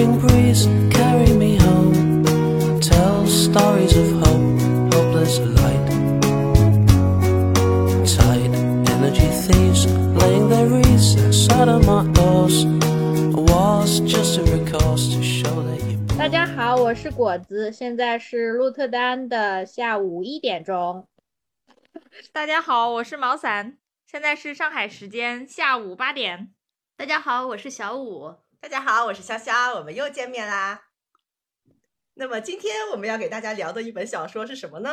spring breeze carry me home. Tell stories of hope, hopeless light. Tide energy thieves laying their wreaths outside of my doors. Was just a recourse to show that you. 大家好，我是果子，现在是鹿特丹的下午一点钟。大家好，我是毛伞，现在是上海时间下午八点。大家好，我是小五。大家好，我是潇潇，我们又见面啦。那么今天我们要给大家聊的一本小说是什么呢？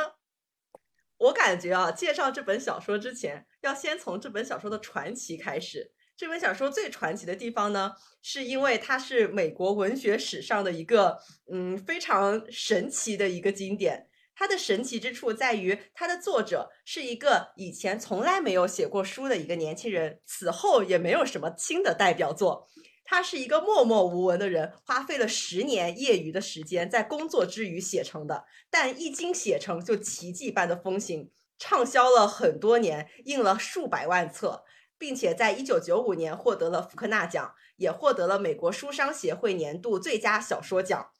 我感觉啊，介绍这本小说之前，要先从这本小说的传奇开始。这本小说最传奇的地方呢，是因为它是美国文学史上的一个嗯非常神奇的一个经典。它的神奇之处在于，它的作者是一个以前从来没有写过书的一个年轻人，此后也没有什么新的代表作。他是一个默默无闻的人，花费了十年业余的时间在工作之余写成的，但一经写成就奇迹般的风行，畅销了很多年，印了数百万册，并且在一九九五年获得了福克纳奖，也获得了美国书商协会年度最佳小说奖。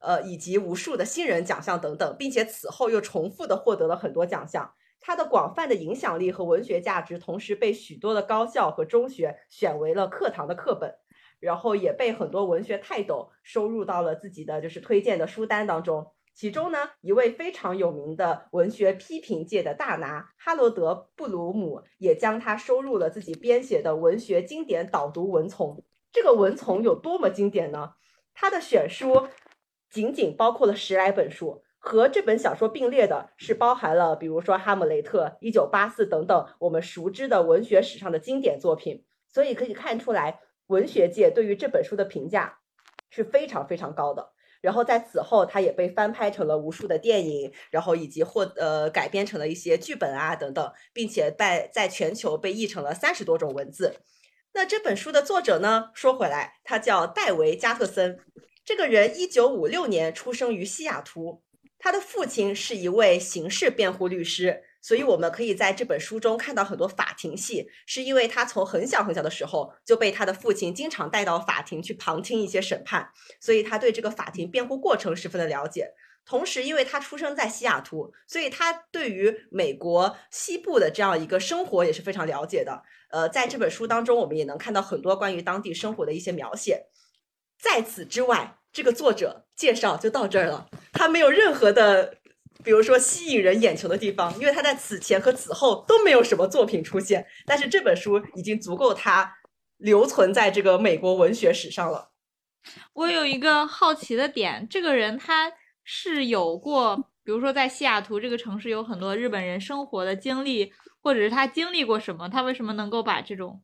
呃，以及无数的新人奖项等等，并且此后又重复的获得了很多奖项。他的广泛的影响力和文学价值，同时被许多的高校和中学选为了课堂的课本，然后也被很多文学泰斗收入到了自己的就是推荐的书单当中。其中呢，一位非常有名的文学批评界的大拿哈罗德·布鲁姆，也将他收入了自己编写的文学经典导读文丛。这个文丛有多么经典呢？他的选书。仅仅包括了十来本书，和这本小说并列的是包含了，比如说《哈姆雷特》《一九八四》等等我们熟知的文学史上的经典作品。所以可以看出来，文学界对于这本书的评价是非常非常高的。然后在此后，它也被翻拍成了无数的电影，然后以及获呃改编成了一些剧本啊等等，并且在在全球被译成了三十多种文字。那这本书的作者呢？说回来，他叫戴维·加特森。这个人一九五六年出生于西雅图，他的父亲是一位刑事辩护律师，所以我们可以在这本书中看到很多法庭戏，是因为他从很小很小的时候就被他的父亲经常带到法庭去旁听一些审判，所以他对这个法庭辩护过程十分的了解。同时，因为他出生在西雅图，所以他对于美国西部的这样一个生活也是非常了解的。呃，在这本书当中，我们也能看到很多关于当地生活的一些描写。在此之外，这个作者介绍就到这儿了。他没有任何的，比如说吸引人眼球的地方，因为他在此前和此后都没有什么作品出现。但是这本书已经足够他留存在这个美国文学史上了。我有一个好奇的点，这个人他是有过，比如说在西雅图这个城市有很多日本人生活的经历，或者是他经历过什么？他为什么能够把这种？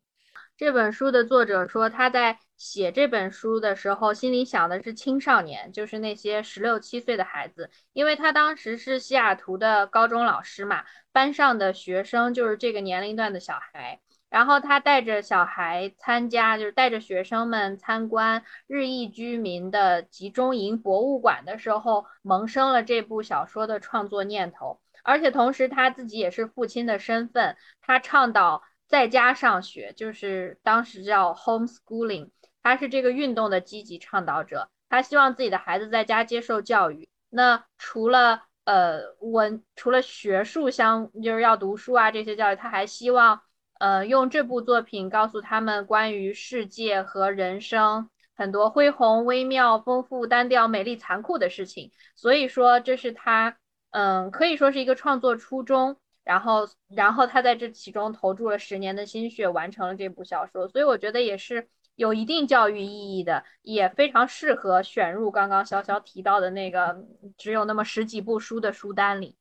这本书的作者说，他在写这本书的时候，心里想的是青少年，就是那些十六七岁的孩子，因为他当时是西雅图的高中老师嘛，班上的学生就是这个年龄段的小孩。然后他带着小孩参加，就是带着学生们参观日裔居民的集中营博物馆的时候，萌生了这部小说的创作念头。而且同时他自己也是父亲的身份，他倡导。在家上学就是当时叫 homeschooling，他是这个运动的积极倡导者。他希望自己的孩子在家接受教育。那除了呃文，除了学术相，就是要读书啊这些教育，他还希望呃用这部作品告诉他们关于世界和人生很多恢宏、微妙、丰富、单调、美丽、残酷的事情。所以说，这是他嗯可以说是一个创作初衷。然后，然后他在这其中投注了十年的心血，完成了这部小说，所以我觉得也是有一定教育意义的，也非常适合选入刚刚潇潇提到的那个只有那么十几部书的书单里。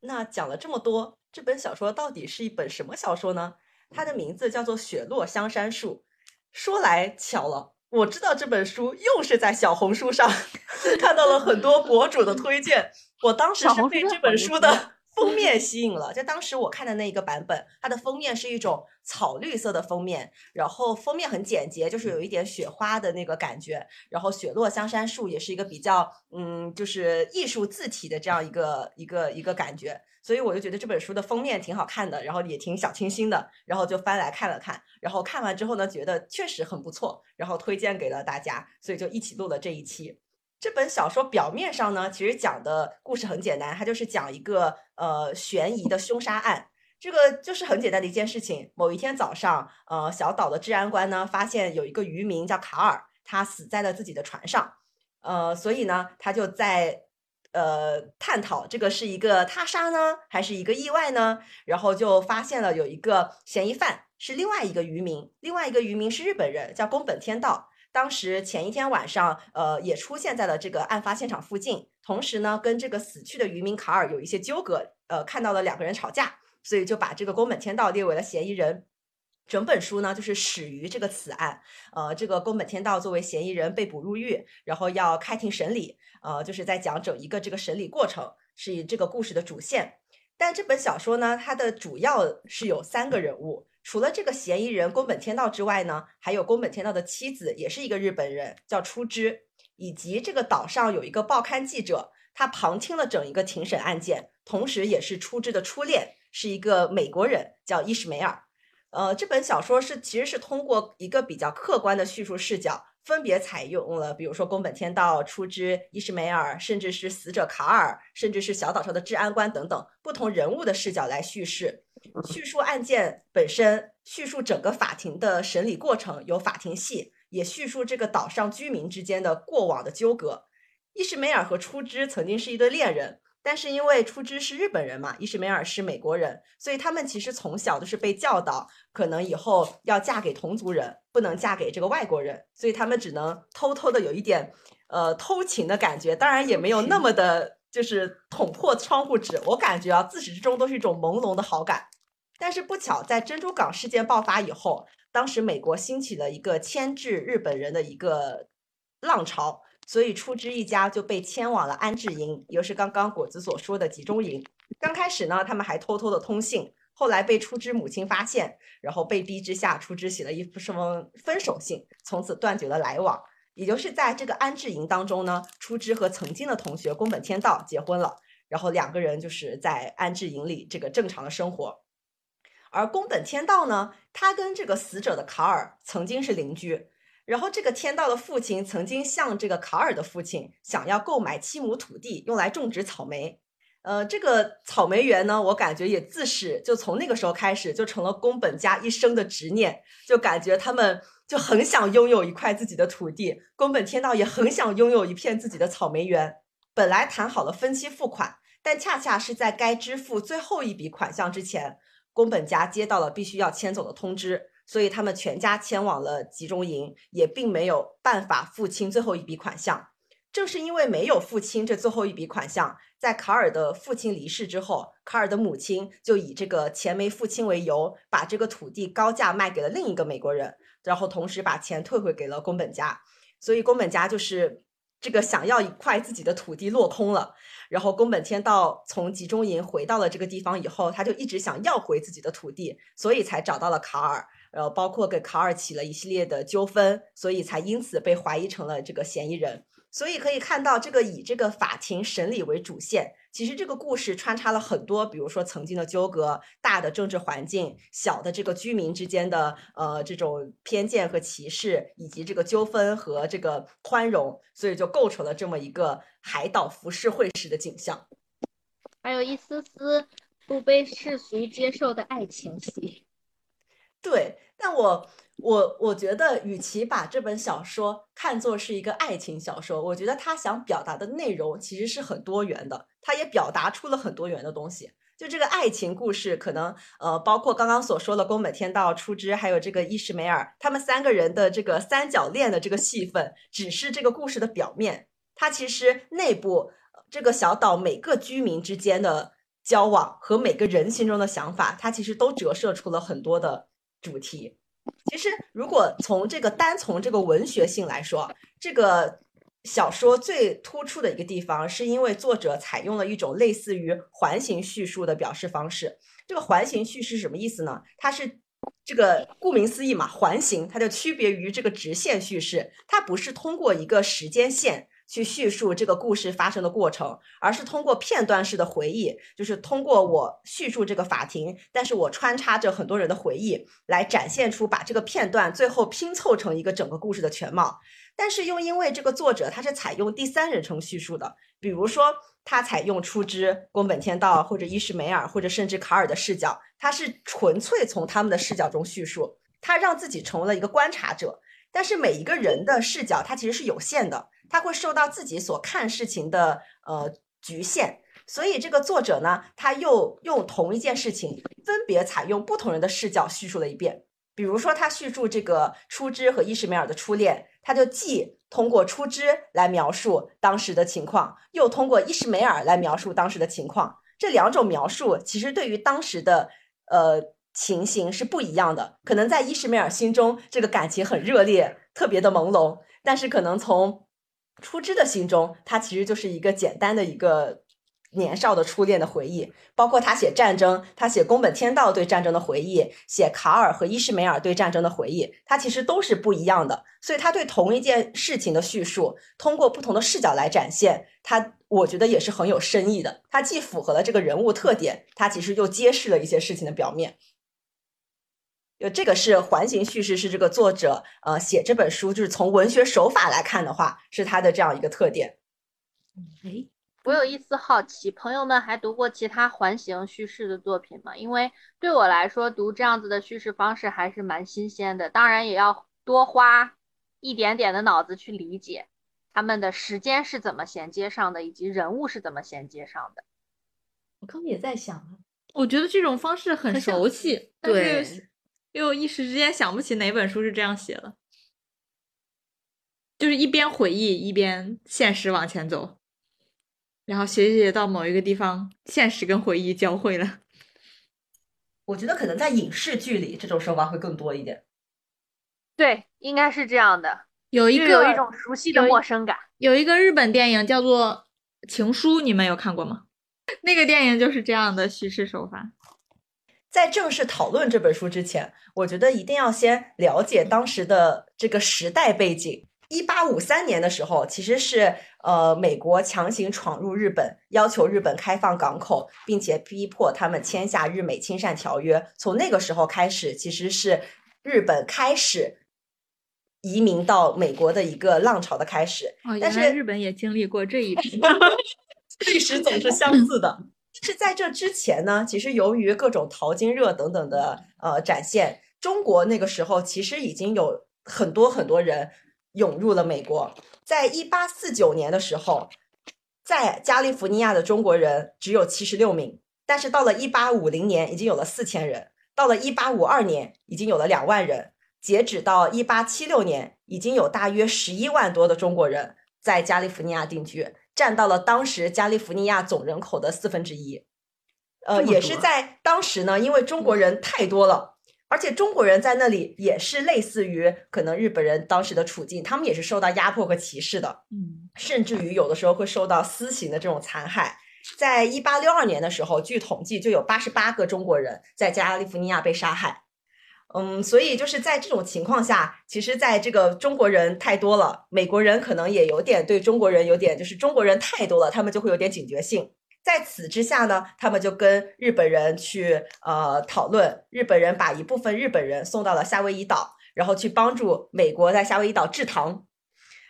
那讲了这么多，这本小说到底是一本什么小说呢？它的名字叫做《雪落香山树》。说来巧了，我知道这本书又是在小红书上 看到了很多博主的推荐，我当时是被这本书的。封面吸引了。就当时我看的那一个版本，它的封面是一种草绿色的封面，然后封面很简洁，就是有一点雪花的那个感觉，然后雪落香山树也是一个比较嗯，就是艺术字体的这样一个一个一个感觉。所以我就觉得这本书的封面挺好看的，然后也挺小清新的，然后就翻来看了看，然后看完之后呢，觉得确实很不错，然后推荐给了大家，所以就一起录了这一期。这本小说表面上呢，其实讲的故事很简单，它就是讲一个呃悬疑的凶杀案，这个就是很简单的一件事情。某一天早上，呃，小岛的治安官呢发现有一个渔民叫卡尔，他死在了自己的船上，呃，所以呢，他就在。呃，探讨这个是一个他杀呢，还是一个意外呢？然后就发现了有一个嫌疑犯是另外一个渔民，另外一个渔民是日本人，叫宫本天道。当时前一天晚上，呃，也出现在了这个案发现场附近，同时呢，跟这个死去的渔民卡尔有一些纠葛，呃，看到了两个人吵架，所以就把这个宫本天道列为了嫌疑人。整本书呢，就是始于这个此案，呃，这个宫本天道作为嫌疑人被捕入狱，然后要开庭审理，呃，就是在讲整一个这个审理过程，是以这个故事的主线。但这本小说呢，它的主要是有三个人物，除了这个嫌疑人宫本天道之外呢，还有宫本天道的妻子，也是一个日本人，叫出之，以及这个岛上有一个报刊记者，他旁听了整一个庭审案件，同时也是出之的初恋，是一个美国人，叫伊什梅尔。呃，这本小说是其实是通过一个比较客观的叙述视角，分别采用了比如说宫本天道、出之、伊什梅尔，甚至是死者卡尔，甚至是小岛上的治安官等等不同人物的视角来叙事，叙述案件本身，叙述整个法庭的审理过程，有法庭戏，也叙述这个岛上居民之间的过往的纠葛。伊什梅尔和出之曾经是一对恋人。但是因为出之是日本人嘛，伊什梅尔是美国人，所以他们其实从小都是被教导，可能以后要嫁给同族人，不能嫁给这个外国人，所以他们只能偷偷的有一点，呃，偷情的感觉。当然也没有那么的，就是捅破窗户纸。我感觉啊，自始至终都是一种朦胧的好感。但是不巧，在珍珠港事件爆发以后，当时美国兴起了一个牵制日本人的一个浪潮。所以出之一家就被迁往了安置营，也就是刚刚果子所说的集中营。刚开始呢，他们还偷偷的通信，后来被出之母亲发现，然后被逼之下，出之写了一封分手信，从此断绝了来往。也就是在这个安置营当中呢，出之和曾经的同学宫本天道结婚了，然后两个人就是在安置营里这个正常的生活。而宫本天道呢，他跟这个死者的卡尔曾经是邻居。然后，这个天道的父亲曾经向这个卡尔的父亲想要购买七亩土地，用来种植草莓。呃，这个草莓园呢，我感觉也自始就从那个时候开始，就成了宫本家一生的执念。就感觉他们就很想拥有一块自己的土地，宫本天道也很想拥有一片自己的草莓园。本来谈好了分期付款，但恰恰是在该支付最后一笔款项之前，宫本家接到了必须要迁走的通知。所以他们全家迁往了集中营，也并没有办法付清最后一笔款项。正是因为没有付清这最后一笔款项，在卡尔的父亲离世之后，卡尔的母亲就以这个钱没付清为由，把这个土地高价卖给了另一个美国人，然后同时把钱退回给了宫本家。所以宫本家就是这个想要一块自己的土地落空了。然后宫本天道从集中营回到了这个地方以后，他就一直想要回自己的土地，所以才找到了卡尔。呃，包括给卡尔起了一系列的纠纷，所以才因此被怀疑成了这个嫌疑人。所以可以看到，这个以这个法庭审理为主线，其实这个故事穿插了很多，比如说曾经的纠葛、大的政治环境、小的这个居民之间的呃这种偏见和歧视，以及这个纠纷和这个宽容，所以就构成了这么一个海岛浮世绘式的景象，还有一丝丝不被世俗接受的爱情戏。对，但我我我觉得，与其把这本小说看作是一个爱情小说，我觉得他想表达的内容其实是很多元的，他也表达出了很多元的东西。就这个爱情故事，可能呃，包括刚刚所说的宫本天道、出之，还有这个伊什梅尔，他们三个人的这个三角恋的这个戏份，只是这个故事的表面。它其实内部这个小岛每个居民之间的交往和每个人心中的想法，它其实都折射出了很多的。主题，其实如果从这个单从这个文学性来说，这个小说最突出的一个地方，是因为作者采用了一种类似于环形叙述的表示方式。这个环形叙事什么意思呢？它是这个顾名思义嘛，环形，它就区别于这个直线叙事，它不是通过一个时间线。去叙述这个故事发生的过程，而是通过片段式的回忆，就是通过我叙述这个法庭，但是我穿插着很多人的回忆，来展现出把这个片段最后拼凑成一个整个故事的全貌。但是又因为这个作者他是采用第三人称叙述的，比如说他采用出之、宫本天道或者伊什梅尔或者甚至卡尔的视角，他是纯粹从他们的视角中叙述，他让自己成为了一个观察者。但是每一个人的视角他其实是有限的。他会受到自己所看事情的呃局限，所以这个作者呢，他又用同一件事情，分别采用不同人的视角叙述了一遍。比如说，他叙述这个初枝和伊什梅尔的初恋，他就既通过初枝来描述当时的情况，又通过伊什梅尔来描述当时的情况。这两种描述其实对于当时的呃情形是不一样的。可能在伊什梅尔心中，这个感情很热烈，特别的朦胧，但是可能从初枝的心中，他其实就是一个简单的一个年少的初恋的回忆。包括他写战争，他写宫本天道对战争的回忆，写卡尔和伊什梅尔对战争的回忆，他其实都是不一样的。所以他对同一件事情的叙述，通过不同的视角来展现，他我觉得也是很有深意的。他既符合了这个人物特点，他其实又揭示了一些事情的表面。就这个是环形叙事，是这个作者呃写这本书，就是从文学手法来看的话，是他的这样一个特点。哎，我有一丝好奇，朋友们还读过其他环形叙事的作品吗？因为对我来说，读这样子的叙事方式还是蛮新鲜的。当然，也要多花一点点的脑子去理解他们的时间是怎么衔接上的，以及人物是怎么衔接上的。我刚刚也在想啊，我觉得这种方式很熟悉，对。又一时之间想不起哪本书是这样写的，就是一边回忆一边现实往前走，然后写写到某一个地方，现实跟回忆交汇了。我觉得可能在影视剧里这种手法会更多一点。对，应该是这样的。有一个有一种熟悉的陌生感。有一个日本电影叫做《情书》，你们有看过吗？那个电影就是这样的叙事手法。在正式讨论这本书之前，我觉得一定要先了解当时的这个时代背景。一八五三年的时候，其实是呃美国强行闯入日本，要求日本开放港口，并且逼迫他们签下日美亲善条约。从那个时候开始，其实是日本开始移民到美国的一个浪潮的开始。哦，但是日本也经历过这一 步，历史总是相似的。是在这之前呢，其实由于各种淘金热等等的呃展现，中国那个时候其实已经有很多很多人涌入了美国。在一八四九年的时候，在加利福尼亚的中国人只有七十六名，但是到了一八五零年已经有了四千人，到了一八五二年已经有了两万人，截止到一八七六年，已经有大约十一万多的中国人在加利福尼亚定居。占到了当时加利福尼亚总人口的四分之一，呃，也是在当时呢，因为中国人太多了，而且中国人在那里也是类似于可能日本人当时的处境，他们也是受到压迫和歧视的，嗯，甚至于有的时候会受到私刑的这种残害。在一八六二年的时候，据统计就有八十八个中国人在加利福尼亚被杀害。嗯，所以就是在这种情况下，其实，在这个中国人太多了，美国人可能也有点对中国人有点，就是中国人太多了，他们就会有点警觉性。在此之下呢，他们就跟日本人去呃讨论，日本人把一部分日本人送到了夏威夷岛，然后去帮助美国在夏威夷岛制糖。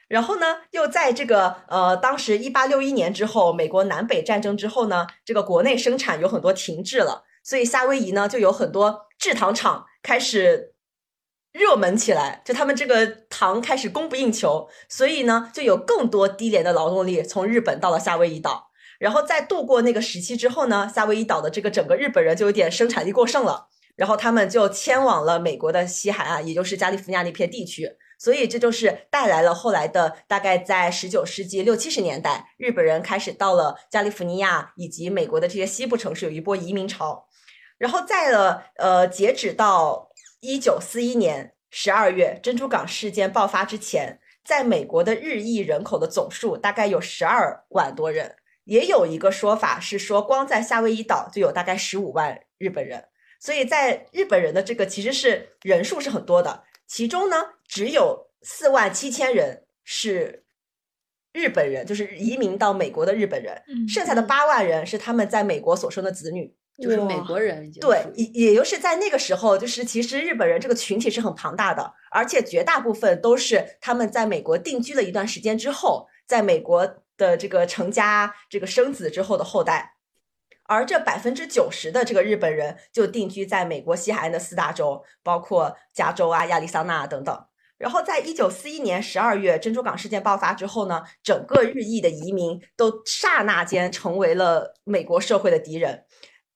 然后呢，又在这个呃当时一八六一年之后，美国南北战争之后呢，这个国内生产有很多停滞了，所以夏威夷呢就有很多制糖厂。开始热门起来，就他们这个糖开始供不应求，所以呢，就有更多低廉的劳动力从日本到了夏威夷岛。然后在度过那个时期之后呢，夏威夷岛的这个整个日本人就有点生产力过剩了，然后他们就迁往了美国的西海岸，也就是加利福尼亚那片地区。所以这就是带来了后来的大概在十九世纪六七十年代，日本人开始到了加利福尼亚以及美国的这些西部城市，有一波移民潮。然后在了呃，截止到一九四一年十二月珍珠港事件爆发之前，在美国的日裔人口的总数大概有十二万多人。也有一个说法是说，光在夏威夷岛就有大概十五万日本人。所以在日本人的这个其实是人数是很多的，其中呢只有四万七千人是日本人，就是移民到美国的日本人，嗯剩下的八万人是他们在美国所生的子女。就是美国人已经对也也就是在那个时候，就是其实日本人这个群体是很庞大的，而且绝大部分都是他们在美国定居了一段时间之后，在美国的这个成家、这个生子之后的后代。而这百分之九十的这个日本人就定居在美国西海岸的四大洲，包括加州啊、亚利桑那啊等等。然后，在一九四一年十二月珍珠港事件爆发之后呢，整个日裔的移民都刹那间成为了美国社会的敌人。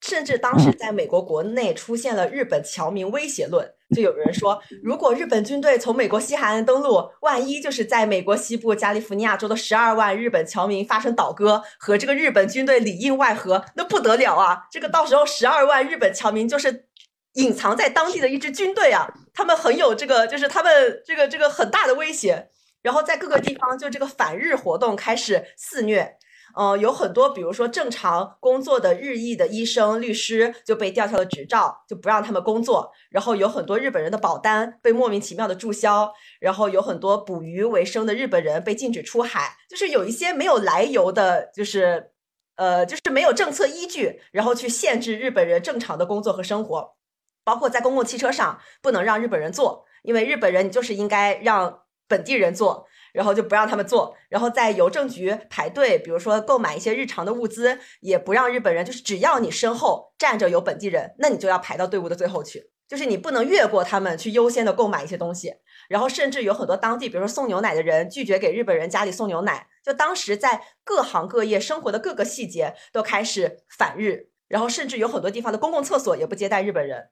甚至当时在美国国内出现了日本侨民威胁论，就有人说，如果日本军队从美国西海岸登陆，万一就是在美国西部加利福尼亚州的十二万日本侨民发生倒戈，和这个日本军队里应外合，那不得了啊！这个到时候十二万日本侨民就是隐藏在当地的一支军队啊，他们很有这个，就是他们这个这个很大的威胁。然后在各个地方，就这个反日活动开始肆虐。呃，有很多，比如说正常工作的日裔的医生、律师就被吊销了执照，就不让他们工作。然后有很多日本人的保单被莫名其妙的注销，然后有很多捕鱼为生的日本人被禁止出海，就是有一些没有来由的，就是呃，就是没有政策依据，然后去限制日本人正常的工作和生活，包括在公共汽车上不能让日本人坐，因为日本人你就是应该让本地人坐。然后就不让他们做，然后在邮政局排队，比如说购买一些日常的物资，也不让日本人，就是只要你身后站着有本地人，那你就要排到队伍的最后去，就是你不能越过他们去优先的购买一些东西。然后甚至有很多当地，比如说送牛奶的人拒绝给日本人家里送牛奶，就当时在各行各业生活的各个细节都开始反日，然后甚至有很多地方的公共厕所也不接待日本人。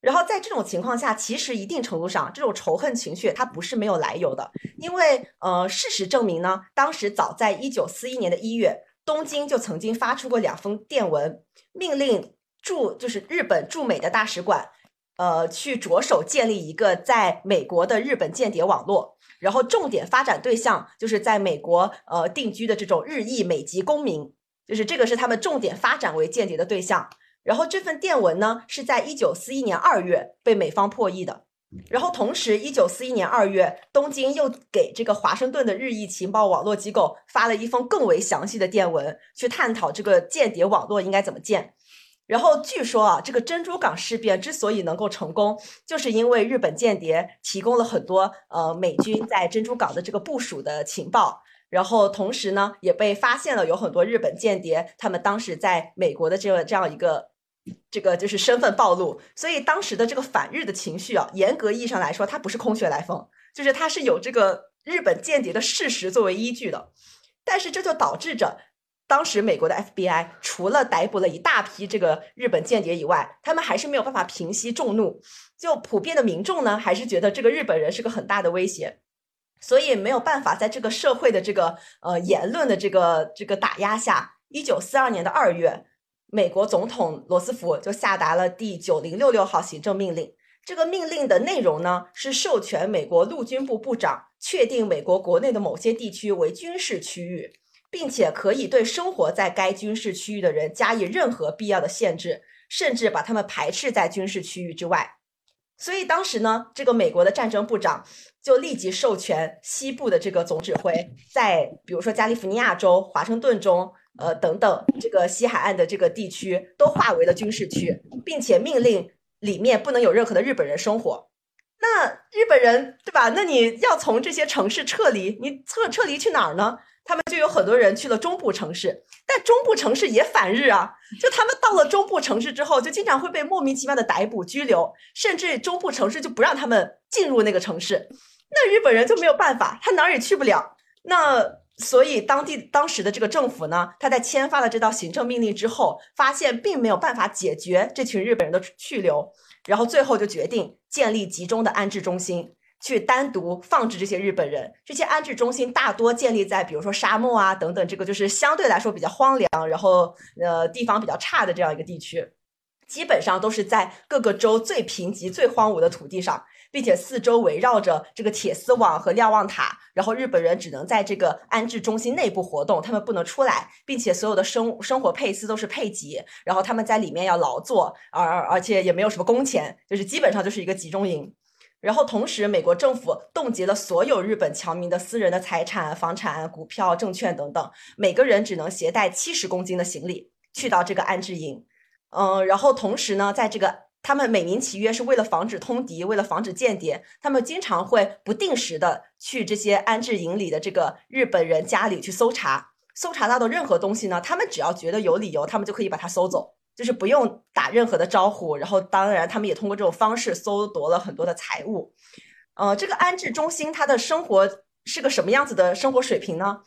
然后在这种情况下，其实一定程度上，这种仇恨情绪它不是没有来由的，因为呃，事实证明呢，当时早在一九四一年的一月，东京就曾经发出过两封电文，命令驻就是日本驻美的大使馆，呃，去着手建立一个在美国的日本间谍网络，然后重点发展对象就是在美国呃定居的这种日裔美籍公民，就是这个是他们重点发展为间谍的对象。然后这份电文呢，是在一九四一年二月被美方破译的。然后同时，一九四一年二月，东京又给这个华盛顿的日裔情报网络机构发了一封更为详细的电文，去探讨这个间谍网络应该怎么建。然后据说啊，这个珍珠港事变之所以能够成功，就是因为日本间谍提供了很多呃美军在珍珠港的这个部署的情报。然后同时呢，也被发现了有很多日本间谍，他们当时在美国的这个这样一个。这个就是身份暴露，所以当时的这个反日的情绪啊，严格意义上来说，它不是空穴来风，就是它是有这个日本间谍的事实作为依据的。但是这就导致着，当时美国的 FBI 除了逮捕了一大批这个日本间谍以外，他们还是没有办法平息众怒。就普遍的民众呢，还是觉得这个日本人是个很大的威胁，所以没有办法在这个社会的这个呃言论的这个这个打压下，一九四二年的二月。美国总统罗斯福就下达了第九零六六号行政命令。这个命令的内容呢，是授权美国陆军部部长确定美国国内的某些地区为军事区域，并且可以对生活在该军事区域的人加以任何必要的限制，甚至把他们排斥在军事区域之外。所以当时呢，这个美国的战争部长就立即授权西部的这个总指挥，在比如说加利福尼亚州、华盛顿州。呃，等等，这个西海岸的这个地区都划为了军事区，并且命令里面不能有任何的日本人生活。那日本人对吧？那你要从这些城市撤离，你撤撤离去哪儿呢？他们就有很多人去了中部城市，但中部城市也反日啊。就他们到了中部城市之后，就经常会被莫名其妙的逮捕、拘留，甚至中部城市就不让他们进入那个城市。那日本人就没有办法，他哪儿也去不了。那。所以，当地当时的这个政府呢，他在签发了这道行政命令之后，发现并没有办法解决这群日本人的去留，然后最后就决定建立集中的安置中心，去单独放置这些日本人。这些安置中心大多建立在比如说沙漠啊等等，这个就是相对来说比较荒凉，然后呃地方比较差的这样一个地区。基本上都是在各个州最贫瘠、最荒芜的土地上，并且四周围绕着这个铁丝网和瞭望塔。然后日本人只能在这个安置中心内部活动，他们不能出来，并且所有的生生活配司都是配给，然后他们在里面要劳作，而而且也没有什么工钱，就是基本上就是一个集中营。然后同时，美国政府冻结了所有日本侨民的私人的财产、房产、股票、证券等等，每个人只能携带七十公斤的行李去到这个安置营。嗯，然后同时呢，在这个他们美名其曰是为了防止通敌，为了防止间谍，他们经常会不定时的去这些安置营里的这个日本人家里去搜查，搜查到的任何东西呢，他们只要觉得有理由，他们就可以把它搜走，就是不用打任何的招呼。然后当然，他们也通过这种方式搜夺了很多的财物。呃，这个安置中心他的生活是个什么样子的生活水平呢？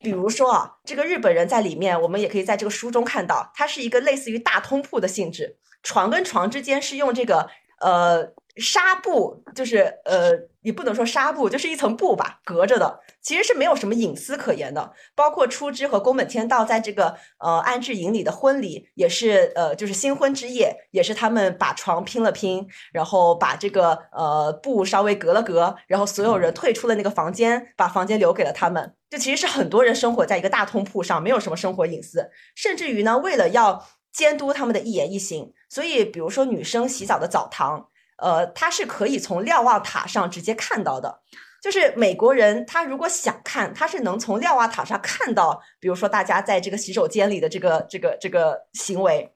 比如说啊，这个日本人在里面，我们也可以在这个书中看到，它是一个类似于大通铺的性质，床跟床之间是用这个呃纱布，就是呃也不能说纱布，就是一层布吧，隔着的，其实是没有什么隐私可言的。包括出枝和宫本天道在这个呃安置营里的婚礼，也是呃就是新婚之夜，也是他们把床拼了拼，然后把这个呃布稍微隔了隔，然后所有人退出了那个房间，把房间留给了他们。就其实是很多人生活在一个大通铺上，没有什么生活隐私，甚至于呢，为了要监督他们的一言一行，所以比如说女生洗澡的澡堂，呃，它是可以从瞭望塔上直接看到的。就是美国人他如果想看，他是能从瞭望塔上看到，比如说大家在这个洗手间里的这个这个这个行为。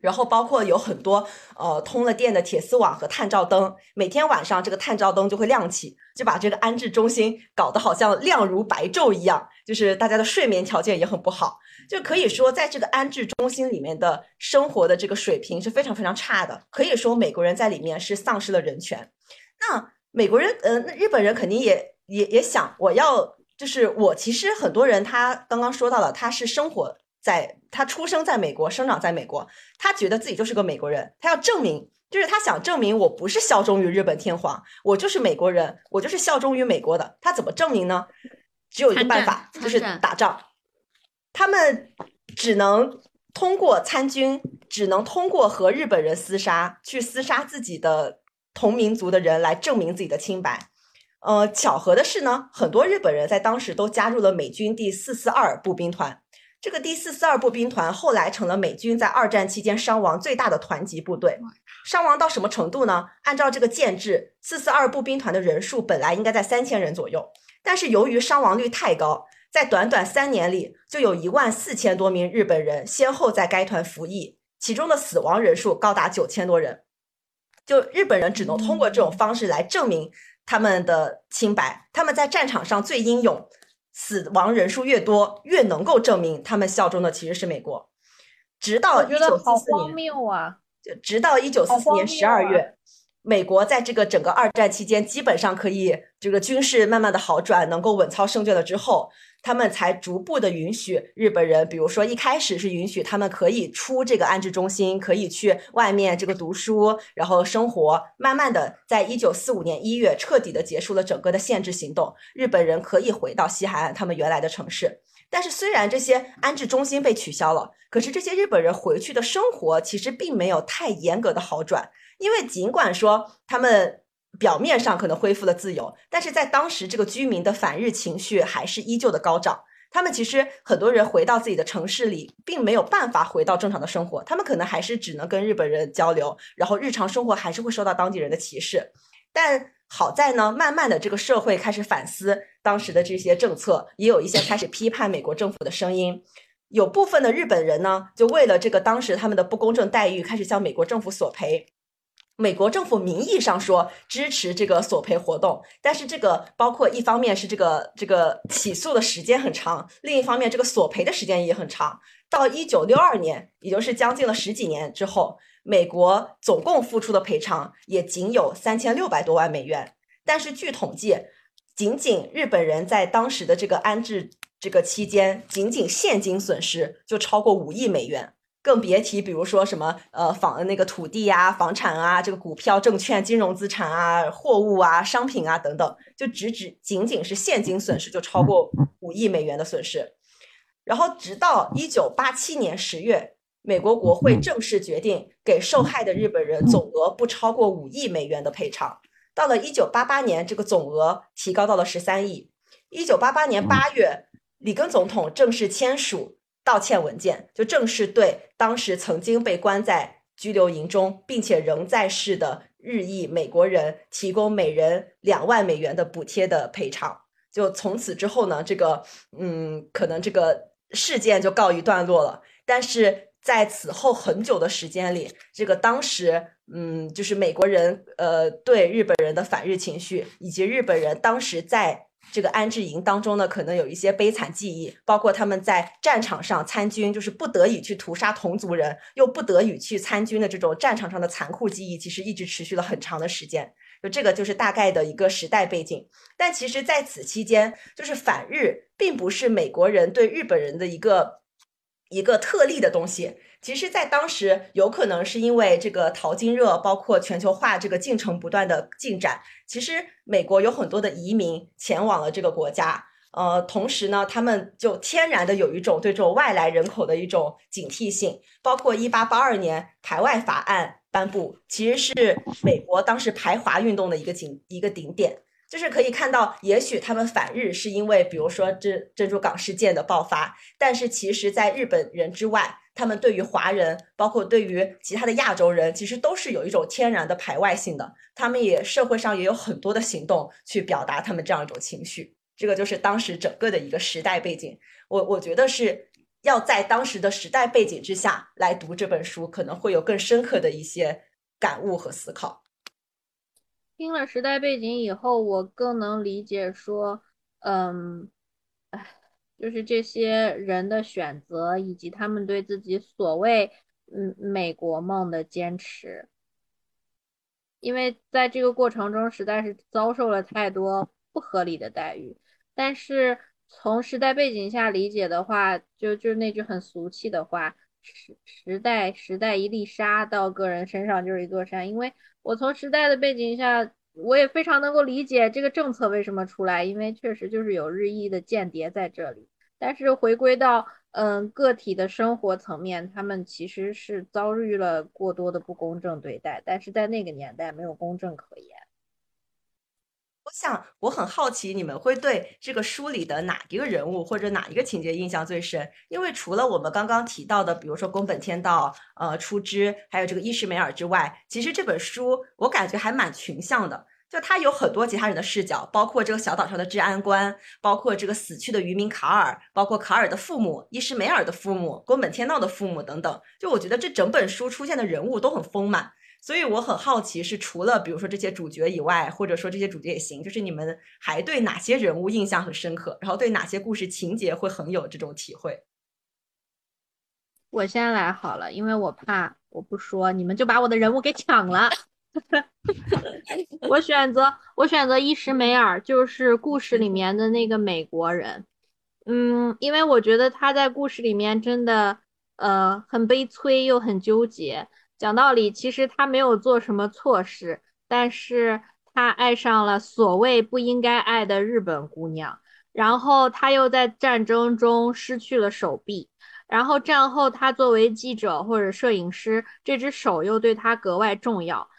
然后包括有很多呃通了电的铁丝网和探照灯，每天晚上这个探照灯就会亮起，就把这个安置中心搞得好像亮如白昼一样。就是大家的睡眠条件也很不好，就可以说在这个安置中心里面的生活的这个水平是非常非常差的。可以说美国人在里面是丧失了人权。那美国人呃，那日本人肯定也也也想，我要就是我其实很多人他刚刚说到了，他是生活。在他出生在美国，生长在美国，他觉得自己就是个美国人，他要证明，就是他想证明我不是效忠于日本天皇，我就是美国人，我就是效忠于美国的。他怎么证明呢？只有一个办法，就是打仗。他们只能通过参军，只能通过和日本人厮杀，去厮杀自己的同民族的人来证明自己的清白。呃，巧合的是呢，很多日本人在当时都加入了美军第四四二步兵团。这个第四四二步兵团后来成了美军在二战期间伤亡最大的团级部队，伤亡到什么程度呢？按照这个建制，四四二步兵团的人数本来应该在三千人左右，但是由于伤亡率太高，在短短三年里就有一万四千多名日本人先后在该团服役，其中的死亡人数高达九千多人。就日本人只能通过这种方式来证明他们的清白，他们在战场上最英勇。死亡人数越多，越能够证明他们效忠的其实是美国。直到一九四四年，就直到一九四四年十二月，美国在这个整个二战期间，基本上可以这个军事慢慢的好转，能够稳操胜券了之后。他们才逐步的允许日本人，比如说一开始是允许他们可以出这个安置中心，可以去外面这个读书，然后生活。慢慢的，在一九四五年一月，彻底的结束了整个的限制行动，日本人可以回到西海岸他们原来的城市。但是虽然这些安置中心被取消了，可是这些日本人回去的生活其实并没有太严格的好转，因为尽管说他们。表面上可能恢复了自由，但是在当时这个居民的反日情绪还是依旧的高涨。他们其实很多人回到自己的城市里，并没有办法回到正常的生活，他们可能还是只能跟日本人交流，然后日常生活还是会受到当地人的歧视。但好在呢，慢慢的这个社会开始反思当时的这些政策，也有一些开始批判美国政府的声音。有部分的日本人呢，就为了这个当时他们的不公正待遇，开始向美国政府索赔。美国政府名义上说支持这个索赔活动，但是这个包括一方面是这个这个起诉的时间很长，另一方面这个索赔的时间也很长。到一九六二年，也就是将近了十几年之后，美国总共付出的赔偿也仅有三千六百多万美元。但是据统计，仅仅日本人在当时的这个安置这个期间，仅仅现金损失就超过五亿美元。更别提，比如说什么呃房那个土地呀、房产啊、这个股票、证券、金融资产啊、货物啊、商品啊等等，就只只仅仅是现金损失就超过五亿美元的损失。然后直到一九八七年十月，美国国会正式决定给受害的日本人总额不超过五亿美元的赔偿。到了一九八八年，这个总额提高到了十三亿。一九八八年八月，里根总统正式签署道歉文件，就正式对当时曾经被关在拘留营中并且仍在世的日裔美国人提供每人两万美元的补贴的赔偿。就从此之后呢，这个嗯，可能这个事件就告一段落了。但是在此后很久的时间里，这个当时嗯，就是美国人呃对日本人的反日情绪，以及日本人当时在这个安置营当中呢，可能有一些悲惨记忆，包括他们在战场上参军，就是不得已去屠杀同族人，又不得已去参军的这种战场上的残酷记忆，其实一直持续了很长的时间。就这个就是大概的一个时代背景。但其实在此期间，就是反日并不是美国人对日本人的一个。一个特例的东西，其实，在当时有可能是因为这个淘金热，包括全球化这个进程不断的进展。其实，美国有很多的移民前往了这个国家，呃，同时呢，他们就天然的有一种对这种外来人口的一种警惕性。包括一八八二年排外法案颁布，其实是美国当时排华运动的一个顶一个顶点。就是可以看到，也许他们反日是因为，比如说珍珍珠港事件的爆发，但是其实，在日本人之外，他们对于华人，包括对于其他的亚洲人，其实都是有一种天然的排外性的。他们也社会上也有很多的行动去表达他们这样一种情绪。这个就是当时整个的一个时代背景。我我觉得是要在当时的时代背景之下来读这本书，可能会有更深刻的一些感悟和思考。听了时代背景以后，我更能理解说，嗯，哎，就是这些人的选择以及他们对自己所谓嗯美国梦的坚持，因为在这个过程中实在是遭受了太多不合理的待遇。但是从时代背景下理解的话，就就那句很俗气的话，时时代时代一粒沙到个人身上就是一座山，因为。我从时代的背景下，我也非常能够理解这个政策为什么出来，因为确实就是有日益的间谍在这里。但是回归到嗯个体的生活层面，他们其实是遭遇了过多的不公正对待，但是在那个年代没有公正可言。像，我很好奇，你们会对这个书里的哪一个人物或者哪一个情节印象最深？因为除了我们刚刚提到的，比如说宫本天道、呃出之，还有这个伊什梅尔之外，其实这本书我感觉还蛮群像的。就它有很多其他人的视角，包括这个小岛上的治安官，包括这个死去的渔民卡尔，包括卡尔的父母、伊什梅尔的父母、宫本天道的父母等等。就我觉得这整本书出现的人物都很丰满。所以我很好奇，是除了比如说这些主角以外，或者说这些主角也行，就是你们还对哪些人物印象很深刻，然后对哪些故事情节会很有这种体会？我先来好了，因为我怕我不说，你们就把我的人物给抢了。我选择我选择伊什梅尔，就是故事里面的那个美国人。嗯，因为我觉得他在故事里面真的呃很悲催又很纠结。讲道理，其实他没有做什么错事，但是他爱上了所谓不应该爱的日本姑娘，然后他又在战争中失去了手臂，然后战后他作为记者或者摄影师，这只手又对他格外重要，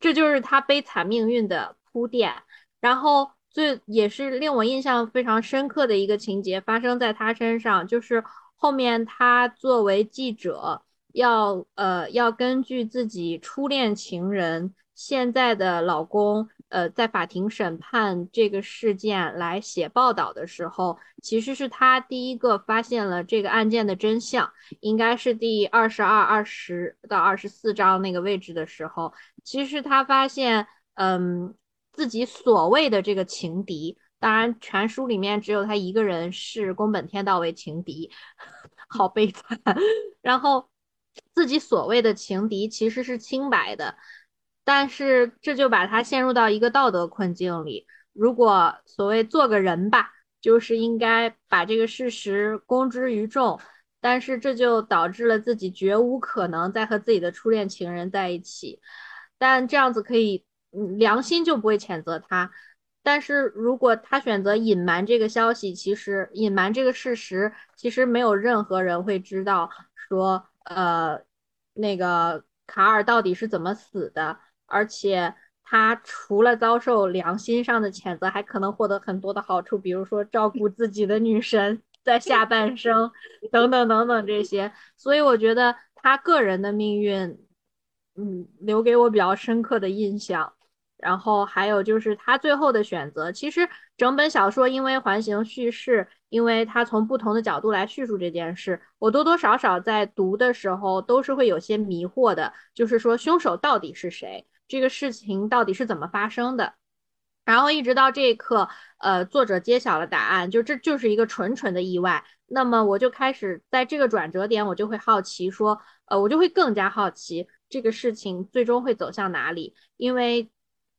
这就是他悲惨命运的铺垫。然后最也是令我印象非常深刻的一个情节发生在他身上，就是后面他作为记者。要呃要根据自己初恋情人现在的老公呃在法庭审判这个事件来写报道的时候，其实是他第一个发现了这个案件的真相，应该是第二十二、二十到二十四章那个位置的时候，其实他发现嗯自己所谓的这个情敌，当然全书里面只有他一个人是宫本天道为情敌，好悲惨，然后。自己所谓的情敌其实是清白的，但是这就把他陷入到一个道德困境里。如果所谓做个人吧，就是应该把这个事实公之于众，但是这就导致了自己绝无可能再和自己的初恋情人在一起。但这样子可以，良心就不会谴责他。但是如果他选择隐瞒这个消息，其实隐瞒这个事实，其实没有任何人会知道说。呃，那个卡尔到底是怎么死的，而且他除了遭受良心上的谴责，还可能获得很多的好处，比如说照顾自己的女神 在下半生，等等等等这些。所以我觉得他个人的命运，嗯，留给我比较深刻的印象。然后还有就是他最后的选择，其实整本小说因为环形叙事，因为他从不同的角度来叙述这件事，我多多少少在读的时候都是会有些迷惑的，就是说凶手到底是谁，这个事情到底是怎么发生的，然后一直到这一刻，呃，作者揭晓了答案，就这就是一个纯纯的意外，那么我就开始在这个转折点，我就会好奇说，呃，我就会更加好奇这个事情最终会走向哪里，因为。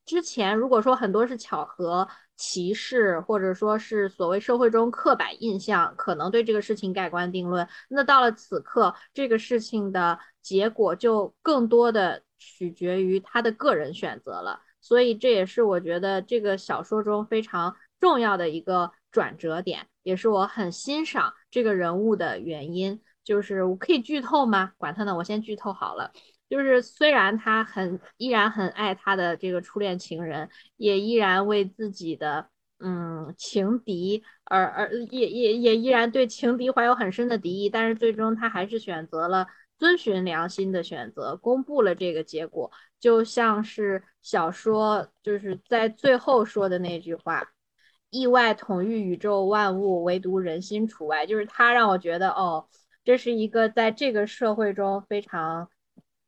之前如果说很多是巧合、歧视，或者说是所谓社会中刻板印象，可能对这个事情盖棺定论。那到了此刻，这个事情的结果就更多的取决于他的个人选择了。所以这也是我觉得这个小说中非常重要的一个转折点，也是我很欣赏这个人物的原因。就是我可以剧透吗？管他呢，我先剧透好了。就是虽然他很依然很爱他的这个初恋情人，也依然为自己的嗯情敌而而也也也依然对情敌怀有很深的敌意，但是最终他还是选择了遵循良心的选择，公布了这个结果，就像是小说就是在最后说的那句话：“意外统御宇宙万物，唯独人心除外。”就是他让我觉得哦，这是一个在这个社会中非常。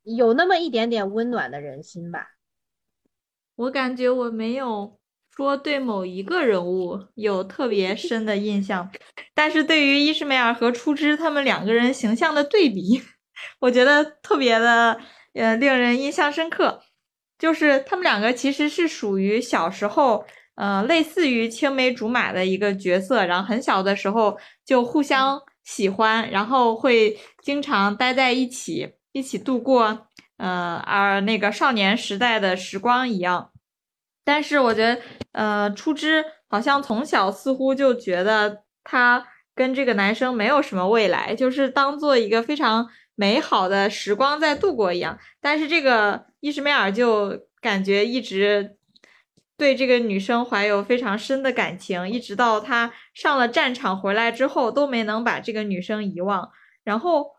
有那么一点点温暖的人心吧。我感觉我没有说对某一个人物有特别深的印象，但是对于伊什梅尔和初枝他们两个人形象的对比，我觉得特别的呃令人印象深刻。就是他们两个其实是属于小时候呃类似于青梅竹马的一个角色，然后很小的时候就互相喜欢，然后会经常待在一起。一起度过，呃，而那个少年时代的时光一样。但是我觉得，呃，初枝好像从小似乎就觉得他跟这个男生没有什么未来，就是当做一个非常美好的时光在度过一样。但是这个伊什梅尔就感觉一直对这个女生怀有非常深的感情，一直到他上了战场回来之后，都没能把这个女生遗忘。然后。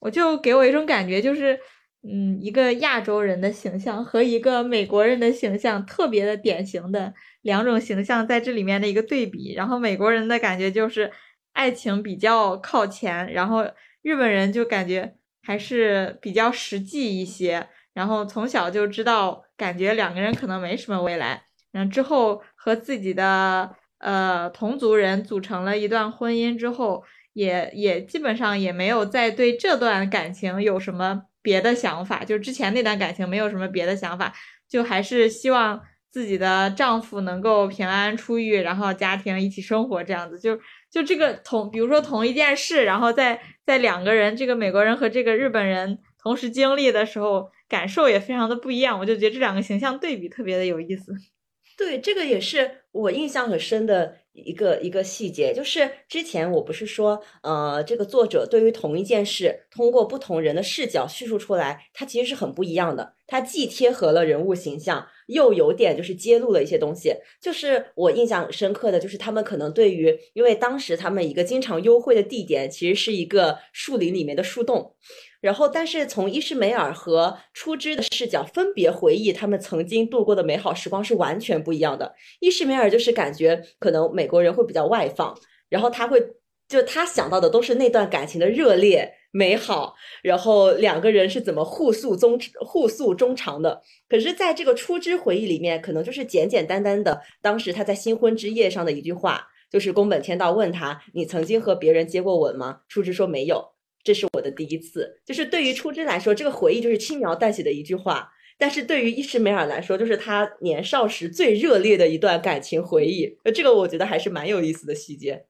我就给我一种感觉，就是，嗯，一个亚洲人的形象和一个美国人的形象特别的典型的两种形象在这里面的一个对比。然后美国人的感觉就是爱情比较靠前，然后日本人就感觉还是比较实际一些。然后从小就知道，感觉两个人可能没什么未来。然后之后和自己的呃同族人组成了一段婚姻之后。也也基本上也没有再对这段感情有什么别的想法，就之前那段感情没有什么别的想法，就还是希望自己的丈夫能够平安出狱，然后家庭一起生活这样子。就就这个同，比如说同一件事，然后在在两个人，这个美国人和这个日本人同时经历的时候，感受也非常的不一样。我就觉得这两个形象对比特别的有意思。对，这个也是我印象很深的。一个一个细节，就是之前我不是说，呃，这个作者对于同一件事，通过不同人的视角叙述出来，它其实是很不一样的。它既贴合了人物形象，又有点就是揭露了一些东西。就是我印象深刻的就是他们可能对于，因为当时他们一个经常幽会的地点，其实是一个树林里面的树洞。然后，但是从伊什梅尔和初枝的视角分别回忆他们曾经度过的美好时光是完全不一样的。伊什梅尔就是感觉可能美国人会比较外放，然后他会就他想到的都是那段感情的热烈美好，然后两个人是怎么互诉衷互诉衷肠的。可是，在这个初枝回忆里面，可能就是简简单单的当时他在新婚之夜上的一句话，就是宫本天道问他：“你曾经和别人接过吻吗？”初枝说没有。这是我的第一次，就是对于初枝来说，这个回忆就是轻描淡写的一句话；但是对于伊什梅尔来说，就是他年少时最热烈的一段感情回忆。呃，这个我觉得还是蛮有意思的细节。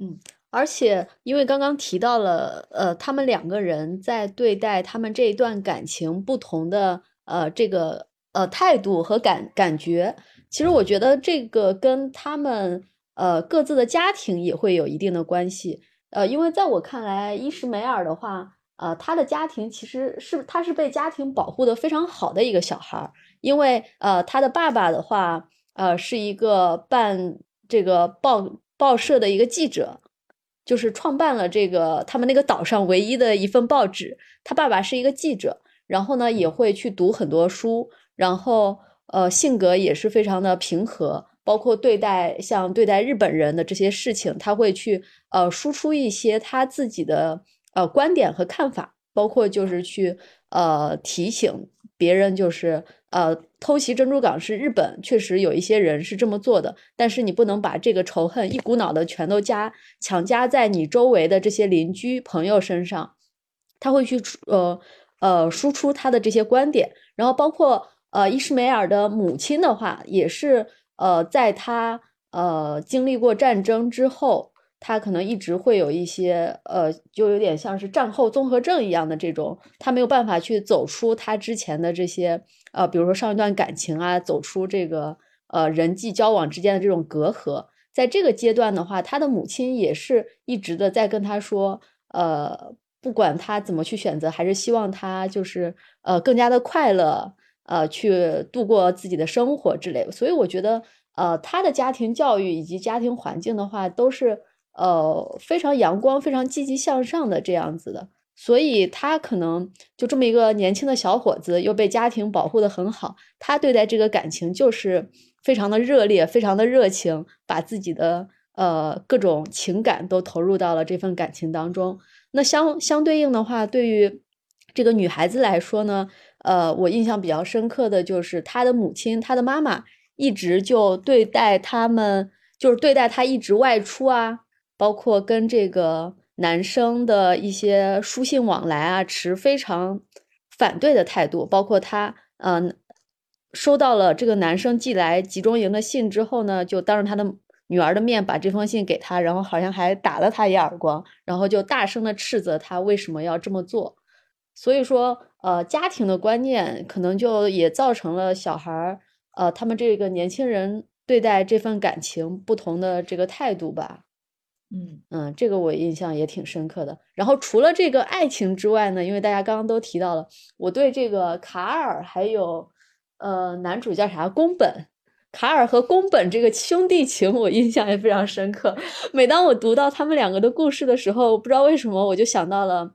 嗯，而且因为刚刚提到了，呃，他们两个人在对待他们这一段感情不同的呃这个呃态度和感感觉，其实我觉得这个跟他们呃各自的家庭也会有一定的关系。呃，因为在我看来，伊什梅尔的话，呃，他的家庭其实是他是被家庭保护的非常好的一个小孩儿，因为呃，他的爸爸的话，呃，是一个办这个报报社的一个记者，就是创办了这个他们那个岛上唯一的一份报纸。他爸爸是一个记者，然后呢也会去读很多书，然后呃性格也是非常的平和，包括对待像对待日本人的这些事情，他会去呃输出一些他自己的呃观点和看法，包括就是去呃提醒别人，就是呃偷袭珍珠港是日本确实有一些人是这么做的，但是你不能把这个仇恨一股脑的全都加强加在你周围的这些邻居朋友身上。他会去呃呃输出他的这些观点，然后包括呃伊什梅尔的母亲的话，也是呃在他呃经历过战争之后，他可能一直会有一些呃就有点像是战后综合症一样的这种，他没有办法去走出他之前的这些呃比如说上一段感情啊，走出这个呃人际交往之间的这种隔阂，在这个阶段的话，他的母亲也是一直的在跟他说呃。不管他怎么去选择，还是希望他就是呃更加的快乐，呃去度过自己的生活之类。所以我觉得，呃他的家庭教育以及家庭环境的话，都是呃非常阳光、非常积极向上的这样子的。所以他可能就这么一个年轻的小伙子，又被家庭保护的很好，他对待这个感情就是非常的热烈、非常的热情，把自己的呃各种情感都投入到了这份感情当中。那相相对应的话，对于这个女孩子来说呢，呃，我印象比较深刻的就是她的母亲，她的妈妈一直就对待他们，就是对待她一直外出啊，包括跟这个男生的一些书信往来啊，持非常反对的态度。包括她，嗯，收到了这个男生寄来集中营的信之后呢，就当着他的。女儿的面把这封信给他，然后好像还打了他一耳光，然后就大声的斥责他为什么要这么做。所以说，呃，家庭的观念可能就也造成了小孩儿，呃，他们这个年轻人对待这份感情不同的这个态度吧。嗯嗯，这个我印象也挺深刻的。然后除了这个爱情之外呢，因为大家刚刚都提到了，我对这个卡尔还有呃男主叫啥宫本。卡尔和宫本这个兄弟情，我印象也非常深刻。每当我读到他们两个的故事的时候，不知道为什么我就想到了，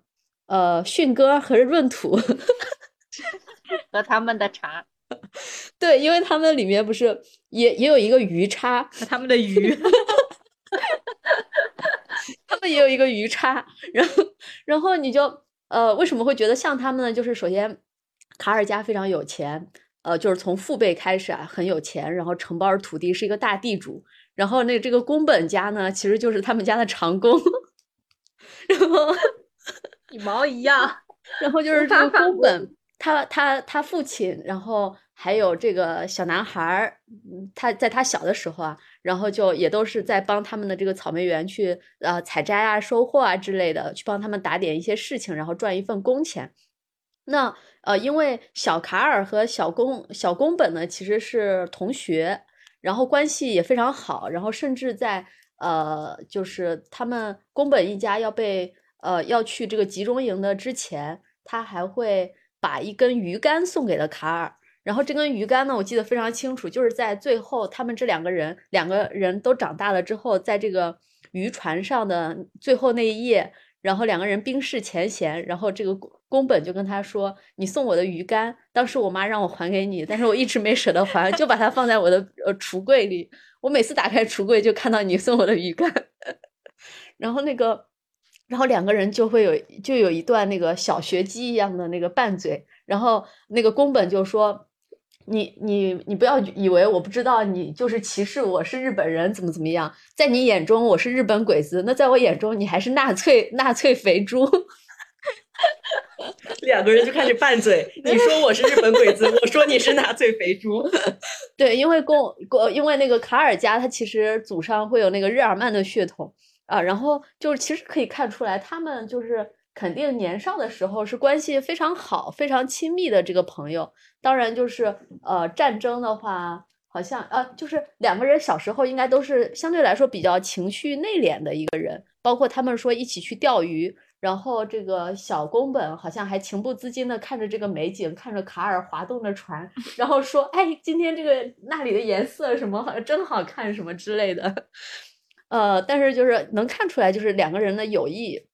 呃，迅哥和闰土 和他们的茶。对，因为他们里面不是也也有一个鱼叉，和他们的鱼，他们也有一个鱼叉。然后，然后你就呃，为什么会觉得像他们呢？就是首先，卡尔家非常有钱。呃，就是从父辈开始啊，很有钱，然后承包土地，是一个大地主。然后那这个宫本家呢，其实就是他们家的长工。然后一毛一样。然后就是这个宫本，他他他父亲，然后还有这个小男孩儿，他在他小的时候啊，然后就也都是在帮他们的这个草莓园去呃采摘啊、收获啊之类的，去帮他们打点一些事情，然后赚一份工钱。那呃，因为小卡尔和小宫小宫本呢，其实是同学，然后关系也非常好，然后甚至在呃，就是他们宫本一家要被呃要去这个集中营的之前，他还会把一根鱼竿送给了卡尔。然后这根鱼竿呢，我记得非常清楚，就是在最后他们这两个人两个人都长大了之后，在这个渔船上的最后那一夜，然后两个人冰释前嫌，然后这个。宫本就跟他说：“你送我的鱼竿，当时我妈让我还给你，但是我一直没舍得还，就把它放在我的呃橱柜里。我每次打开橱柜，就看到你送我的鱼竿。然后那个，然后两个人就会有就有一段那个小学鸡一样的那个拌嘴。然后那个宫本就说：你你你不要以为我不知道，你就是歧视我是日本人，怎么怎么样？在你眼中我是日本鬼子，那在我眼中你还是纳粹纳粹肥猪。”两个人就开始拌嘴，你说我是日本鬼子，我说你是纳粹肥猪。对，因为公公，因为那个卡尔加，他其实祖上会有那个日耳曼的血统啊，然后就是其实可以看出来，他们就是肯定年少的时候是关系非常好、非常亲密的这个朋友。当然，就是呃，战争的话，好像啊，就是两个人小时候应该都是相对来说比较情绪内敛的一个人，包括他们说一起去钓鱼。然后这个小宫本好像还情不自禁的看着这个美景，看着卡尔滑动的船，然后说：“哎，今天这个那里的颜色什么好像真好看，什么之类的。” 呃，但是就是能看出来，就是两个人的友谊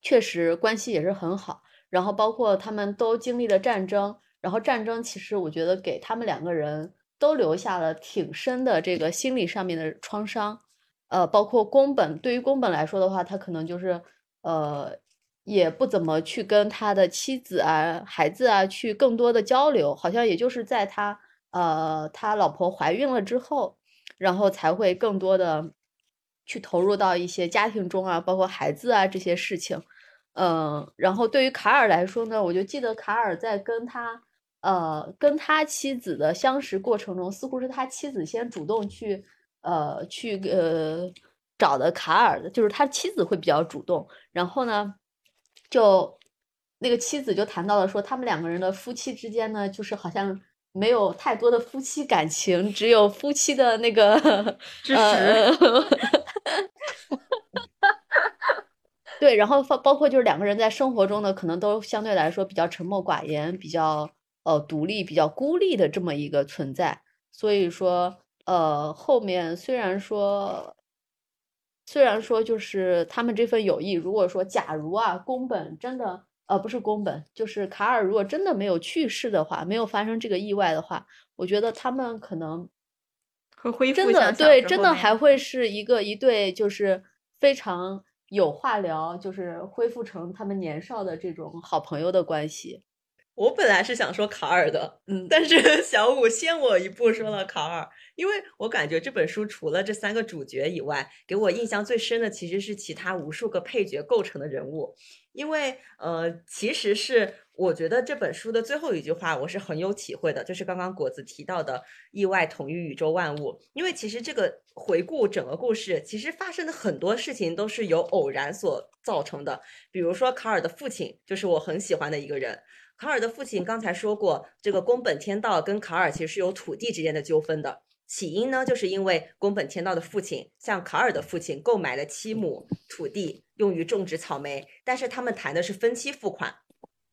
确实关系也是很好。然后包括他们都经历了战争，然后战争其实我觉得给他们两个人都留下了挺深的这个心理上面的创伤。呃，包括宫本，对于宫本来说的话，他可能就是呃，也不怎么去跟他的妻子啊、孩子啊去更多的交流，好像也就是在他呃他老婆怀孕了之后，然后才会更多的去投入到一些家庭中啊，包括孩子啊这些事情。嗯，然后对于卡尔来说呢，我就记得卡尔在跟他呃跟他妻子的相识过程中，似乎是他妻子先主动去。呃，去呃找的卡尔的，就是他妻子会比较主动。然后呢，就那个妻子就谈到了说，他们两个人的夫妻之间呢，就是好像没有太多的夫妻感情，只有夫妻的那个 支持。对，然后包包括就是两个人在生活中呢，可能都相对来说比较沉默寡言，比较呃独立，比较孤立的这么一个存在。所以说。呃，后面虽然说，虽然说就是他们这份友谊，如果说假如啊，宫本真的呃不是宫本，就是卡尔，如果真的没有去世的话，没有发生这个意外的话，我觉得他们可能会恢复真的对，真的还会是一个一对，就是非常有话聊，就是恢复成他们年少的这种好朋友的关系。我本来是想说卡尔的，嗯，但是 小五先我一步说了卡尔，因为我感觉这本书除了这三个主角以外，给我印象最深的其实是其他无数个配角构成的人物，因为呃，其实是我觉得这本书的最后一句话我是很有体会的，就是刚刚果子提到的意外统一宇宙万物，因为其实这个回顾整个故事，其实发生的很多事情都是由偶然所造成的，比如说卡尔的父亲就是我很喜欢的一个人。卡尔的父亲刚才说过，这个宫本天道跟卡尔其实是有土地之间的纠纷的。起因呢，就是因为宫本天道的父亲向卡尔的父亲购买了七亩土地，用于种植草莓。但是他们谈的是分期付款，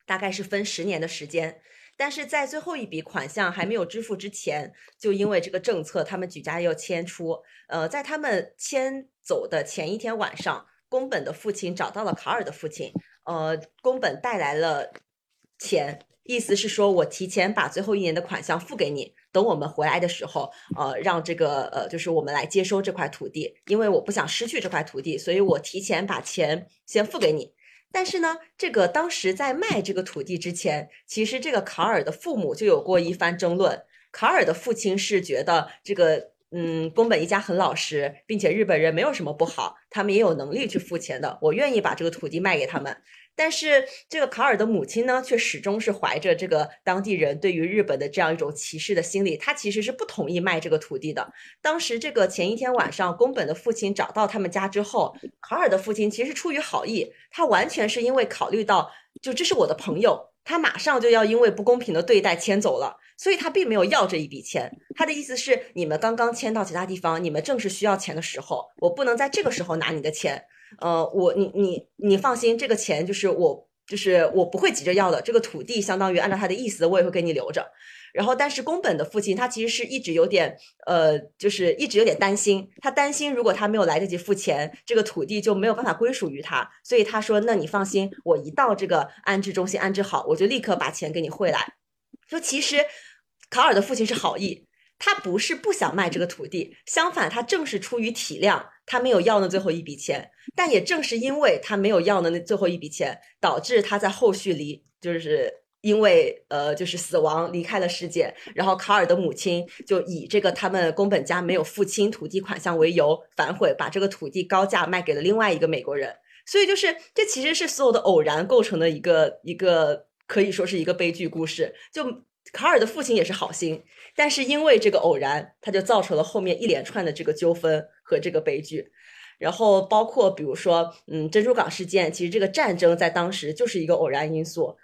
大概是分十年的时间。但是在最后一笔款项还没有支付之前，就因为这个政策，他们举家要迁出。呃，在他们迁走的前一天晚上，宫本的父亲找到了卡尔的父亲。呃，宫本带来了。钱意思是说，我提前把最后一年的款项付给你，等我们回来的时候，呃，让这个呃，就是我们来接收这块土地，因为我不想失去这块土地，所以我提前把钱先付给你。但是呢，这个当时在卖这个土地之前，其实这个卡尔的父母就有过一番争论。卡尔的父亲是觉得这个，嗯，宫本一家很老实，并且日本人没有什么不好，他们也有能力去付钱的，我愿意把这个土地卖给他们。但是这个卡尔的母亲呢，却始终是怀着这个当地人对于日本的这样一种歧视的心理，他其实是不同意卖这个土地的。当时这个前一天晚上，宫本的父亲找到他们家之后，卡尔的父亲其实出于好意，他完全是因为考虑到，就这是我的朋友，他马上就要因为不公平的对待迁走了，所以他并没有要这一笔钱。他的意思是，你们刚刚迁到其他地方，你们正是需要钱的时候，我不能在这个时候拿你的钱。呃，我你你你放心，这个钱就是我就是我不会急着要的。这个土地相当于按照他的意思，我也会给你留着。然后，但是宫本的父亲他其实是一直有点呃，就是一直有点担心。他担心如果他没有来得及付钱，这个土地就没有办法归属于他。所以他说：“那你放心，我一到这个安置中心安置好，我就立刻把钱给你汇来。”说其实卡尔的父亲是好意，他不是不想卖这个土地，相反，他正是出于体谅。他没有要那最后一笔钱，但也正是因为他没有要的那最后一笔钱，导致他在后续离，就是因为呃，就是死亡离开了世界。然后卡尔的母亲就以这个他们宫本家没有付清土地款项为由反悔，把这个土地高价卖给了另外一个美国人。所以就是这其实是所有的偶然构成的一个一个可以说是一个悲剧故事。就卡尔的父亲也是好心。但是因为这个偶然，他就造成了后面一连串的这个纠纷和这个悲剧，然后包括比如说，嗯，珍珠港事件，其实这个战争在当时就是一个偶然因素，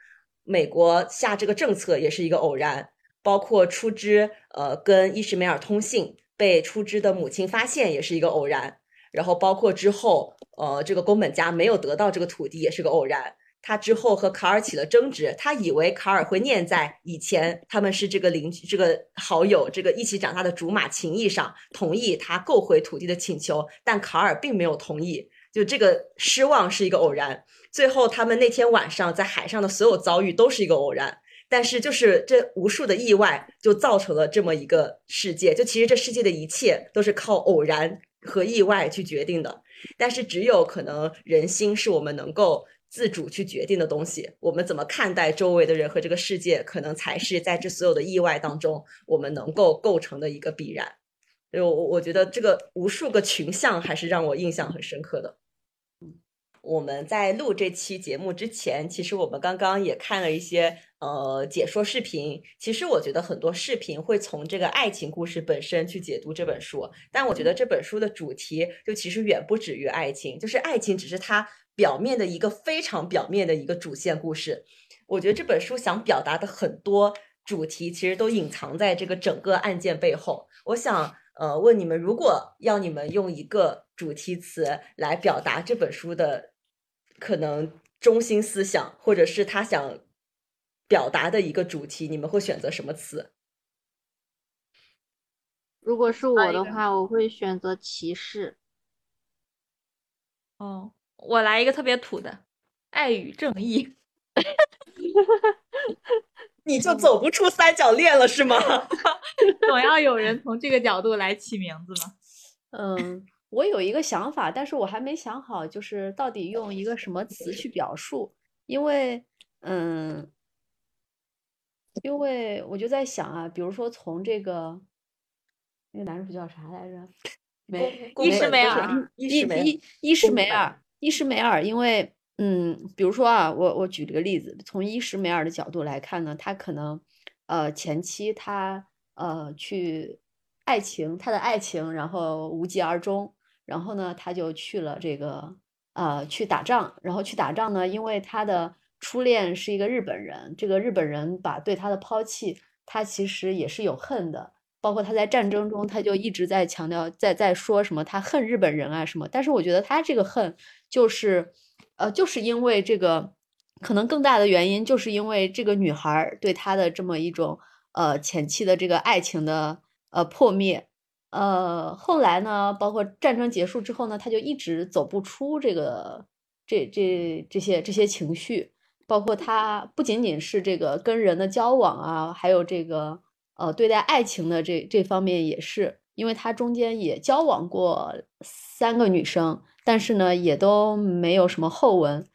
美国下这个政策也是一个偶然，包括出之，呃，跟伊什梅尔通信被出之的母亲发现也是一个偶然，然后包括之后，呃，这个宫本家没有得到这个土地也是个偶然。他之后和卡尔起了争执，他以为卡尔会念在以前他们是这个邻居、这个好友、这个一起长大的竹马情谊上，同意他购回土地的请求，但卡尔并没有同意。就这个失望是一个偶然。最后，他们那天晚上在海上的所有遭遇都是一个偶然。但是，就是这无数的意外，就造成了这么一个世界。就其实这世界的一切都是靠偶然和意外去决定的。但是，只有可能人心是我们能够。自主去决定的东西，我们怎么看待周围的人和这个世界，可能才是在这所有的意外当中，我们能够构成的一个必然。所以，我我觉得这个无数个群像还是让我印象很深刻的。我们在录这期节目之前，其实我们刚刚也看了一些呃解说视频。其实我觉得很多视频会从这个爱情故事本身去解读这本书，但我觉得这本书的主题就其实远不止于爱情，就是爱情只是它。表面的一个非常表面的一个主线故事，我觉得这本书想表达的很多主题，其实都隐藏在这个整个案件背后。我想，呃，问你们，如果要你们用一个主题词来表达这本书的可能中心思想，或者是他想表达的一个主题，你们会选择什么词？如果是我的话，我会选择歧视。哦。我来一个特别土的，爱与正义。你就走不出三角恋了是吗？总要有人从这个角度来起名字嘛。嗯，我有一个想法，但是我还没想好，就是到底用一个什么词去表述。因为，嗯，因为我就在想啊，比如说从这个那个男主叫啥来着？梅伊什梅尔，伊伊伊什梅尔。伊什梅尔，因为嗯，比如说啊，我我举这个例子，从伊什梅尔的角度来看呢，他可能呃前期他呃去爱情，他的爱情然后无疾而终，然后呢他就去了这个呃去打仗，然后去打仗呢，因为他的初恋是一个日本人，这个日本人把对他的抛弃，他其实也是有恨的。包括他在战争中，他就一直在强调，在在说什么他恨日本人啊什么。但是我觉得他这个恨，就是，呃，就是因为这个，可能更大的原因就是因为这个女孩对他的这么一种，呃，前期的这个爱情的呃破灭，呃，后来呢，包括战争结束之后呢，他就一直走不出这个这这这些这些情绪，包括他不仅仅是这个跟人的交往啊，还有这个。呃，对待爱情的这这方面也是，因为他中间也交往过三个女生，但是呢，也都没有什么后文。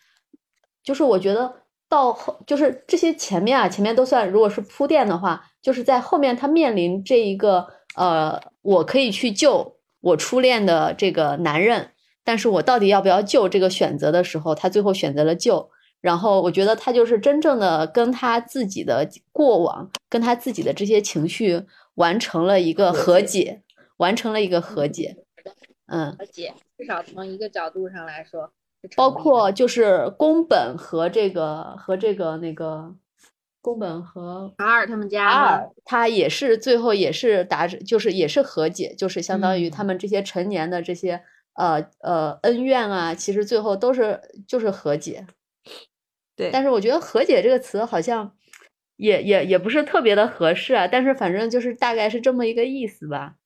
就是我觉得到后，就是这些前面啊，前面都算，如果是铺垫的话，就是在后面他面临这一个呃，我可以去救我初恋的这个男人，但是我到底要不要救这个选择的时候，他最后选择了救。然后我觉得他就是真正的跟他自己的过往，跟他自己的这些情绪完成了一个和解，完成了一个和解。嗯，和解，至少从一个角度上来说，包括就是宫本和这个和这个那个宫本和卡尔他们家，卡尔他也是最后也是达，就是也是和解，就是相当于他们这些成年的这些呃呃恩怨啊，其实最后都是就是和解。对，但是我觉得“和解”这个词好像也也也不是特别的合适啊。但是反正就是大概是这么一个意思吧。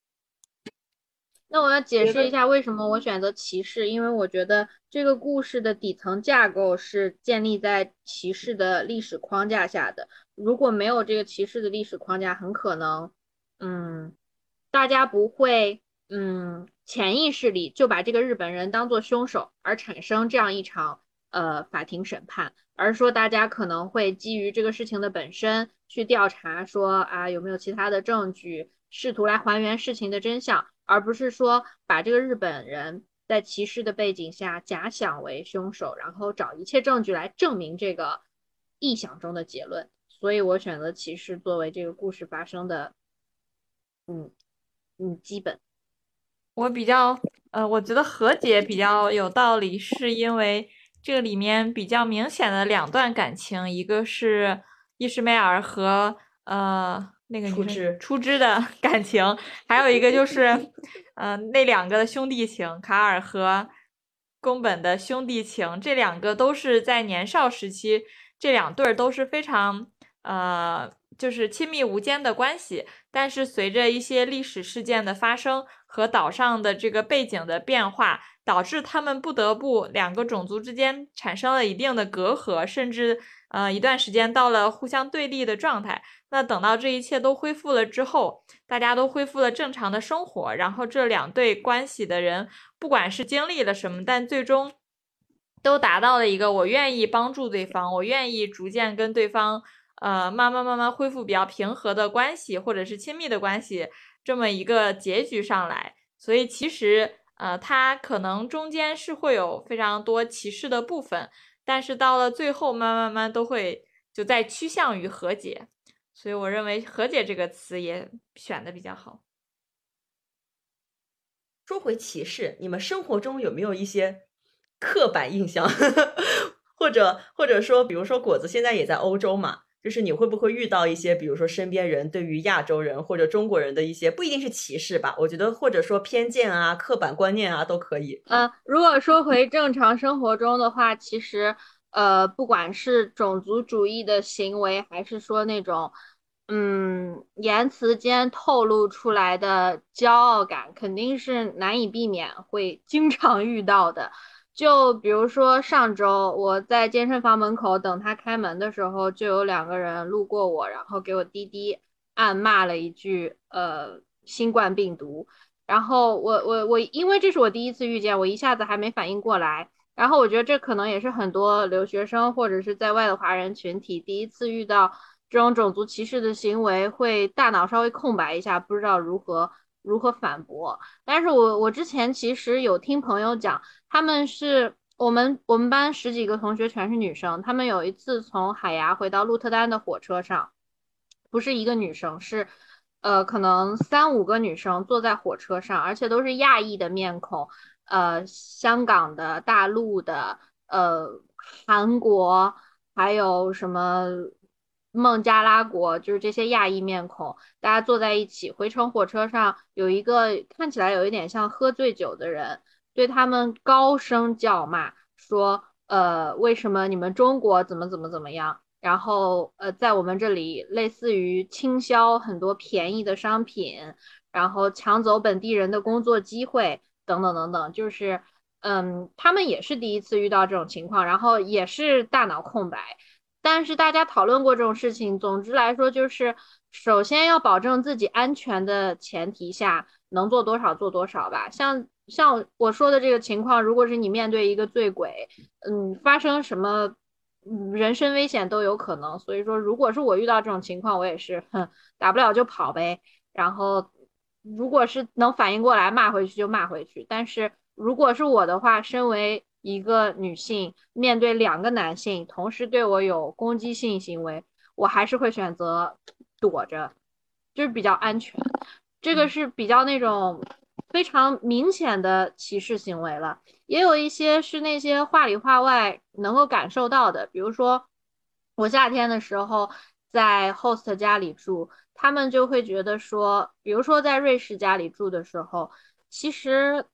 那我要解释一下为什么我选择骑士，因为我觉得这个故事的底层架构是建立在骑士的历史框架下的。如果没有这个骑士的历史框架，很可能，嗯，大家不会，嗯，潜意识里就把这个日本人当做凶手，而产生这样一场呃法庭审判。而说大家可能会基于这个事情的本身去调查，说啊有没有其他的证据，试图来还原事情的真相，而不是说把这个日本人在歧视的背景下假想为凶手，然后找一切证据来证明这个臆想中的结论。所以我选择歧视作为这个故事发生的，嗯嗯基本。我比较呃，我觉得和解比较有道理，是因为。这里面比较明显的两段感情，一个是伊什梅尔和呃那个初枝初枝的 感情，还有一个就是 呃那两个的兄弟情，卡尔和宫本的兄弟情，这两个都是在年少时期，这两对儿都是非常呃，就是亲密无间的关系。但是随着一些历史事件的发生和岛上的这个背景的变化，导致他们不得不两个种族之间产生了一定的隔阂，甚至呃一段时间到了互相对立的状态。那等到这一切都恢复了之后，大家都恢复了正常的生活，然后这两对关系的人，不管是经历了什么，但最终都达到了一个我愿意帮助对方，我愿意逐渐跟对方呃慢慢慢慢恢复比较平和的关系，或者是亲密的关系这么一个结局上来。所以其实呃，它可能中间是会有非常多歧视的部分，但是到了最后，慢慢慢都会就在趋向于和解。所以我认为“和解”这个词也选的比较好。说回歧视，你们生活中有没有一些刻板印象，或者或者说，比如说果子现在也在欧洲嘛，就是你会不会遇到一些，比如说身边人对于亚洲人或者中国人的一些不一定是歧视吧？我觉得或者说偏见啊、刻板观念啊都可以。呃，如果说回正常生活中的话，其实呃，不管是种族主义的行为，还是说那种。嗯，言辞间透露出来的骄傲感肯定是难以避免会经常遇到的。就比如说上周我在健身房门口等他开门的时候，就有两个人路过我，然后给我滴滴暗骂了一句“呃，新冠病毒”。然后我我我，因为这是我第一次遇见，我一下子还没反应过来。然后我觉得这可能也是很多留学生或者是在外的华人群体第一次遇到。这种种族歧视的行为会大脑稍微空白一下，不知道如何如何反驳。但是我我之前其实有听朋友讲，他们是我们我们班十几个同学全是女生，他们有一次从海牙回到鹿特丹的火车上，不是一个女生，是呃可能三五个女生坐在火车上，而且都是亚裔的面孔，呃香港的、大陆的、呃韩国，还有什么。孟加拉国就是这些亚裔面孔，大家坐在一起。回程火车上有一个看起来有一点像喝醉酒的人，对他们高声叫骂，说：“呃，为什么你们中国怎么怎么怎么样？然后呃，在我们这里类似于倾销很多便宜的商品，然后抢走本地人的工作机会等等等等。就是嗯，他们也是第一次遇到这种情况，然后也是大脑空白。”但是大家讨论过这种事情，总之来说就是，首先要保证自己安全的前提下，能做多少做多少吧。像像我说的这个情况，如果是你面对一个醉鬼，嗯，发生什么人身危险都有可能。所以说，如果是我遇到这种情况，我也是，哼，打不了就跑呗。然后，如果是能反应过来骂回去就骂回去。但是如果是我的话，身为一个女性面对两个男性同时对我有攻击性行为，我还是会选择躲着，就是比较安全。这个是比较那种非常明显的歧视行为了。也有一些是那些话里话外能够感受到的，比如说我夏天的时候在 host 家里住，他们就会觉得说，比如说在瑞士家里住的时候，其实。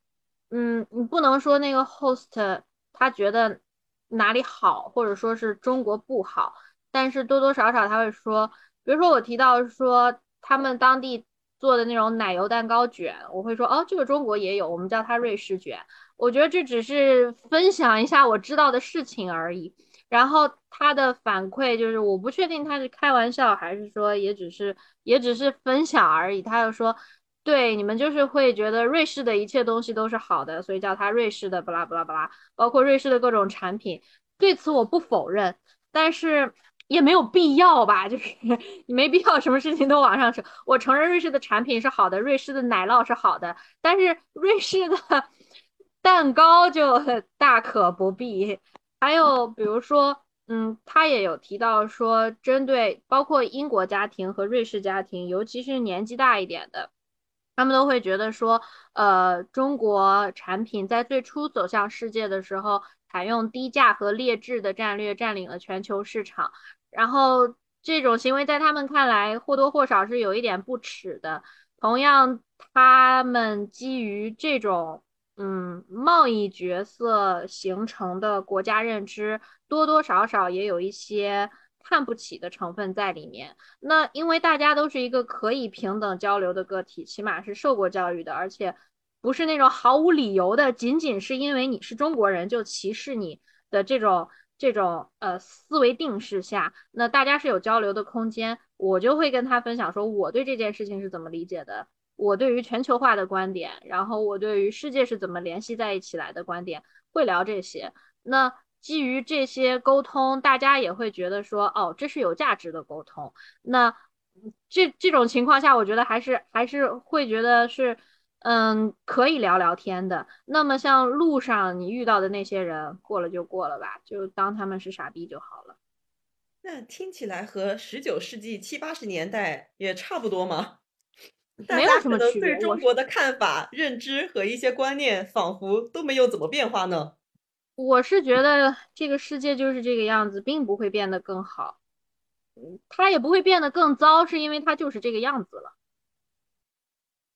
嗯，你不能说那个 host 他觉得哪里好，或者说是中国不好，但是多多少少他会说，比如说我提到说他们当地做的那种奶油蛋糕卷，我会说哦，这个中国也有，我们叫它瑞士卷。我觉得这只是分享一下我知道的事情而已。然后他的反馈就是，我不确定他是开玩笑还是说也只是也只是分享而已。他就说。对，你们就是会觉得瑞士的一切东西都是好的，所以叫它瑞士的巴拉巴拉巴拉，包括瑞士的各种产品。对此我不否认，但是也没有必要吧？就是 你没必要什么事情都往上扯。我承认瑞士的产品是好的，瑞士的奶酪是好的，但是瑞士的 蛋糕就 大可不必。还有比如说，嗯，他也有提到说，针对包括英国家庭和瑞士家庭，尤其是年纪大一点的。他们都会觉得说，呃，中国产品在最初走向世界的时候，采用低价和劣质的战略，占领了全球市场。然后这种行为在他们看来或多或少是有一点不耻的。同样，他们基于这种嗯，贸易角色形成的国家认知，多多少少也有一些看不起的成分在里面。那因为大家都是一个可以平等交流的个体，起码是受过教育的，而且不是那种毫无理由的，仅仅是因为你是中国人就歧视你的这种这种呃思维定式下，那大家是有交流的空间。我就会跟他分享说我对这件事情是怎么理解的。我对于全球化的观点，然后我对于世界是怎么联系在一起来的观点，会聊这些。那基于这些沟通，大家也会觉得说，哦，这是有价值的沟通。那这这种情况下，我觉得还是还是会觉得是，嗯，可以聊聊天的。那么像路上你遇到的那些人，过了就过了吧，就当他们是傻逼就好了。那听起来和十九世纪七八十年代也差不多吗？没有什么区别。对中国的看法、认知和一些观念，仿佛都没有怎么变化呢。我是觉得这个世界就是这个样子，并不会变得更好。嗯，它也不会变得更糟，是因为它就是这个样子了。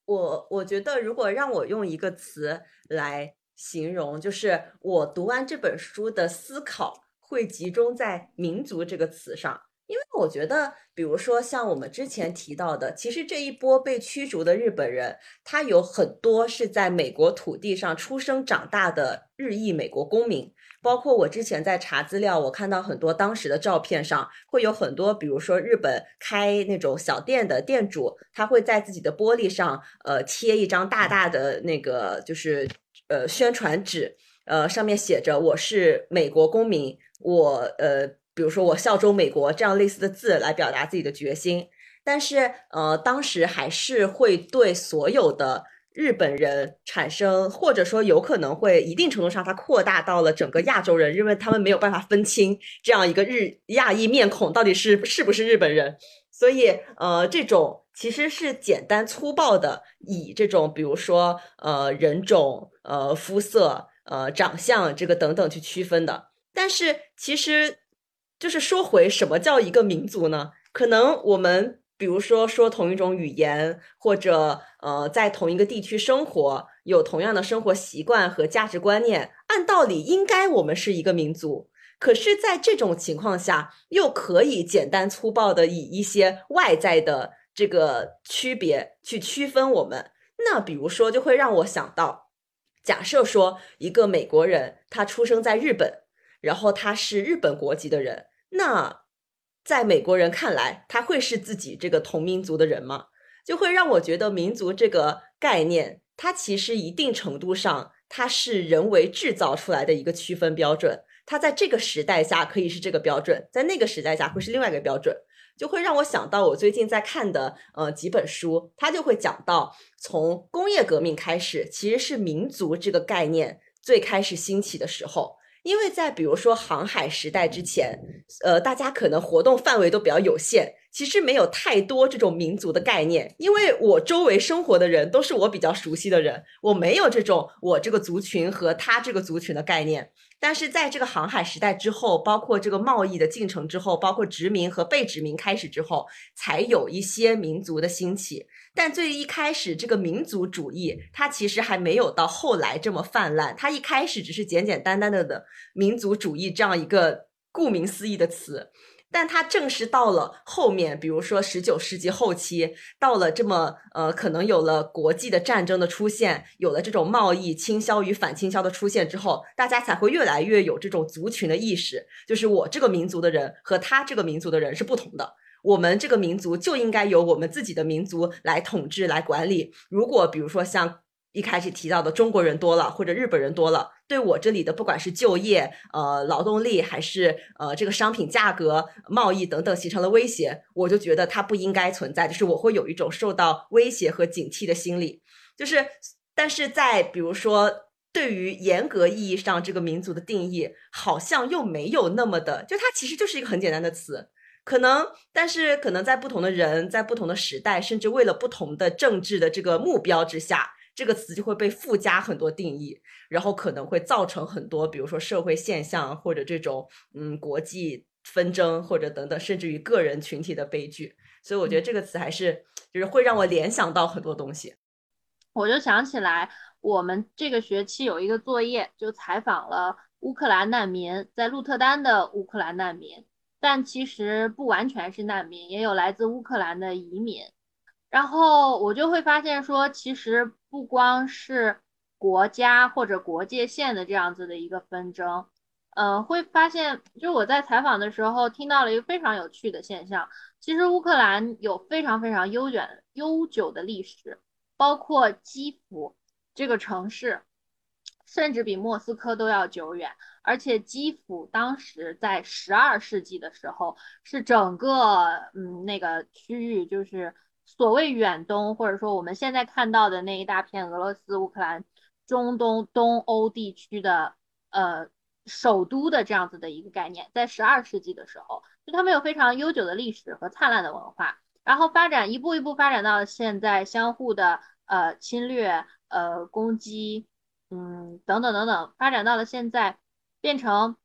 我我觉得，如果让我用一个词来形容，就是我读完这本书的思考会集中在“民族”这个词上。因为我觉得，比如说像我们之前提到的，其实这一波被驱逐的日本人，他有很多是在美国土地上出生长大的日裔美国公民。包括我之前在查资料，我看到很多当时的照片上，会有很多，比如说日本开那种小店的店主，他会在自己的玻璃上，呃，贴一张大大的那个就是呃宣传纸，呃，上面写着“我是美国公民”，我呃。比如说我效忠美国这样类似的字来表达自己的决心，但是呃，当时还是会对所有的日本人产生，或者说有可能会一定程度上它扩大到了整个亚洲人，因为他们没有办法分清这样一个日亚裔面孔到底是是不是日本人，所以呃，这种其实是简单粗暴的以这种比如说呃人种、呃肤色、呃长相这个等等去区分的，但是其实。就是说回什么叫一个民族呢？可能我们比如说说同一种语言，或者呃在同一个地区生活，有同样的生活习惯和价值观念，按道理应该我们是一个民族。可是，在这种情况下，又可以简单粗暴的以一些外在的这个区别去区分我们。那比如说，就会让我想到，假设说一个美国人他出生在日本。然后他是日本国籍的人，那在美国人看来，他会是自己这个同民族的人吗？就会让我觉得民族这个概念，它其实一定程度上它是人为制造出来的一个区分标准。它在这个时代下可以是这个标准，在那个时代下会是另外一个标准，就会让我想到我最近在看的呃几本书，它就会讲到从工业革命开始，其实是民族这个概念最开始兴起的时候。因为在比如说航海时代之前，呃，大家可能活动范围都比较有限，其实没有太多这种民族的概念。因为我周围生活的人都是我比较熟悉的人，我没有这种我这个族群和他这个族群的概念。但是在这个航海时代之后，包括这个贸易的进程之后，包括殖民和被殖民开始之后，才有一些民族的兴起。但最一开始，这个民族主义它其实还没有到后来这么泛滥。它一开始只是简简单单的的民族主义这样一个顾名思义的词。但它正是到了后面，比如说十九世纪后期，到了这么呃，可能有了国际的战争的出现，有了这种贸易倾销与反倾销的出现之后，大家才会越来越有这种族群的意识，就是我这个民族的人和他这个民族的人是不同的，我们这个民族就应该由我们自己的民族来统治来管理。如果比如说像。一开始提到的中国人多了，或者日本人多了，对我这里的不管是就业、呃劳动力，还是呃这个商品价格、贸易等等，形成了威胁，我就觉得它不应该存在，就是我会有一种受到威胁和警惕的心理。就是，但是在比如说，对于严格意义上这个民族的定义，好像又没有那么的，就它其实就是一个很简单的词，可能，但是可能在不同的人，在不同的时代，甚至为了不同的政治的这个目标之下。这个词就会被附加很多定义，然后可能会造成很多，比如说社会现象或者这种嗯国际纷争或者等等，甚至于个人群体的悲剧。所以我觉得这个词还是就是会让我联想到很多东西。我就想起来，我们这个学期有一个作业，就采访了乌克兰难民，在鹿特丹的乌克兰难民，但其实不完全是难民，也有来自乌克兰的移民。然后我就会发现说，其实不光是国家或者国界线的这样子的一个纷争，呃，会发现，就我在采访的时候听到了一个非常有趣的现象，其实乌克兰有非常非常悠远悠久的历史，包括基辅这个城市，甚至比莫斯科都要久远，而且基辅当时在十二世纪的时候是整个嗯那个区域就是。所谓远东，或者说我们现在看到的那一大片俄罗斯、乌克兰、中东、东欧地区的呃首都的这样子的一个概念，在十二世纪的时候，就他们有非常悠久的历史和灿烂的文化，然后发展一步一步发展到现在，相互的呃侵略、呃攻击，嗯等等等等，发展到了现在，变成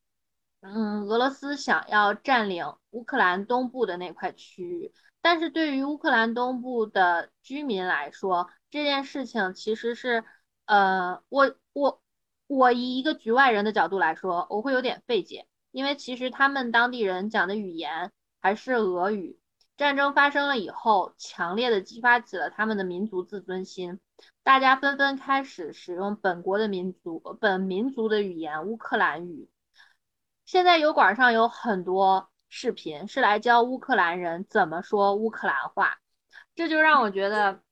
嗯俄罗斯想要占领乌克兰东部的那块区域。但是对于乌克兰东部的居民来说，这件事情其实是，呃，我我我以一个局外人的角度来说，我会有点费解，因为其实他们当地人讲的语言还是俄语。战争发生了以后，强烈的激发起了他们的民族自尊心，大家纷纷开始使用本国的民族本民族的语言乌克兰语。现在油管上有很多。视频是来教乌克兰人怎么说乌克兰话，这就让我觉得，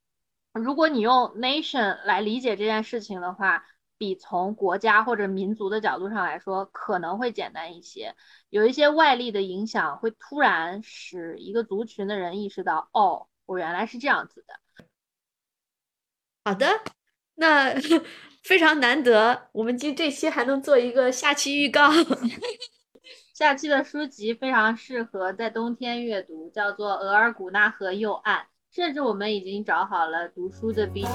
如果你用 nation 来理解这件事情的话，比从国家或者民族的角度上来说可能会简单一些。有一些外力的影响会突然使一个族群的人意识到，哦，我原来是这样子的。好的，那 非常难得，我们今这期还能做一个下期预告。下期的书籍非常适合在冬天阅读，叫做《额尔古纳河右岸》，甚至我们已经找好了读书的 BGM，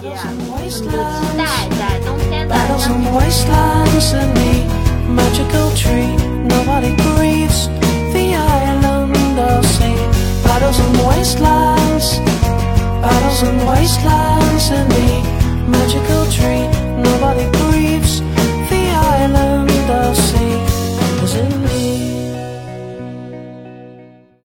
我们就期待在冬天的。Battles and wastelands, battles and wastelands, and the magical tree nobody grieves. The island sea.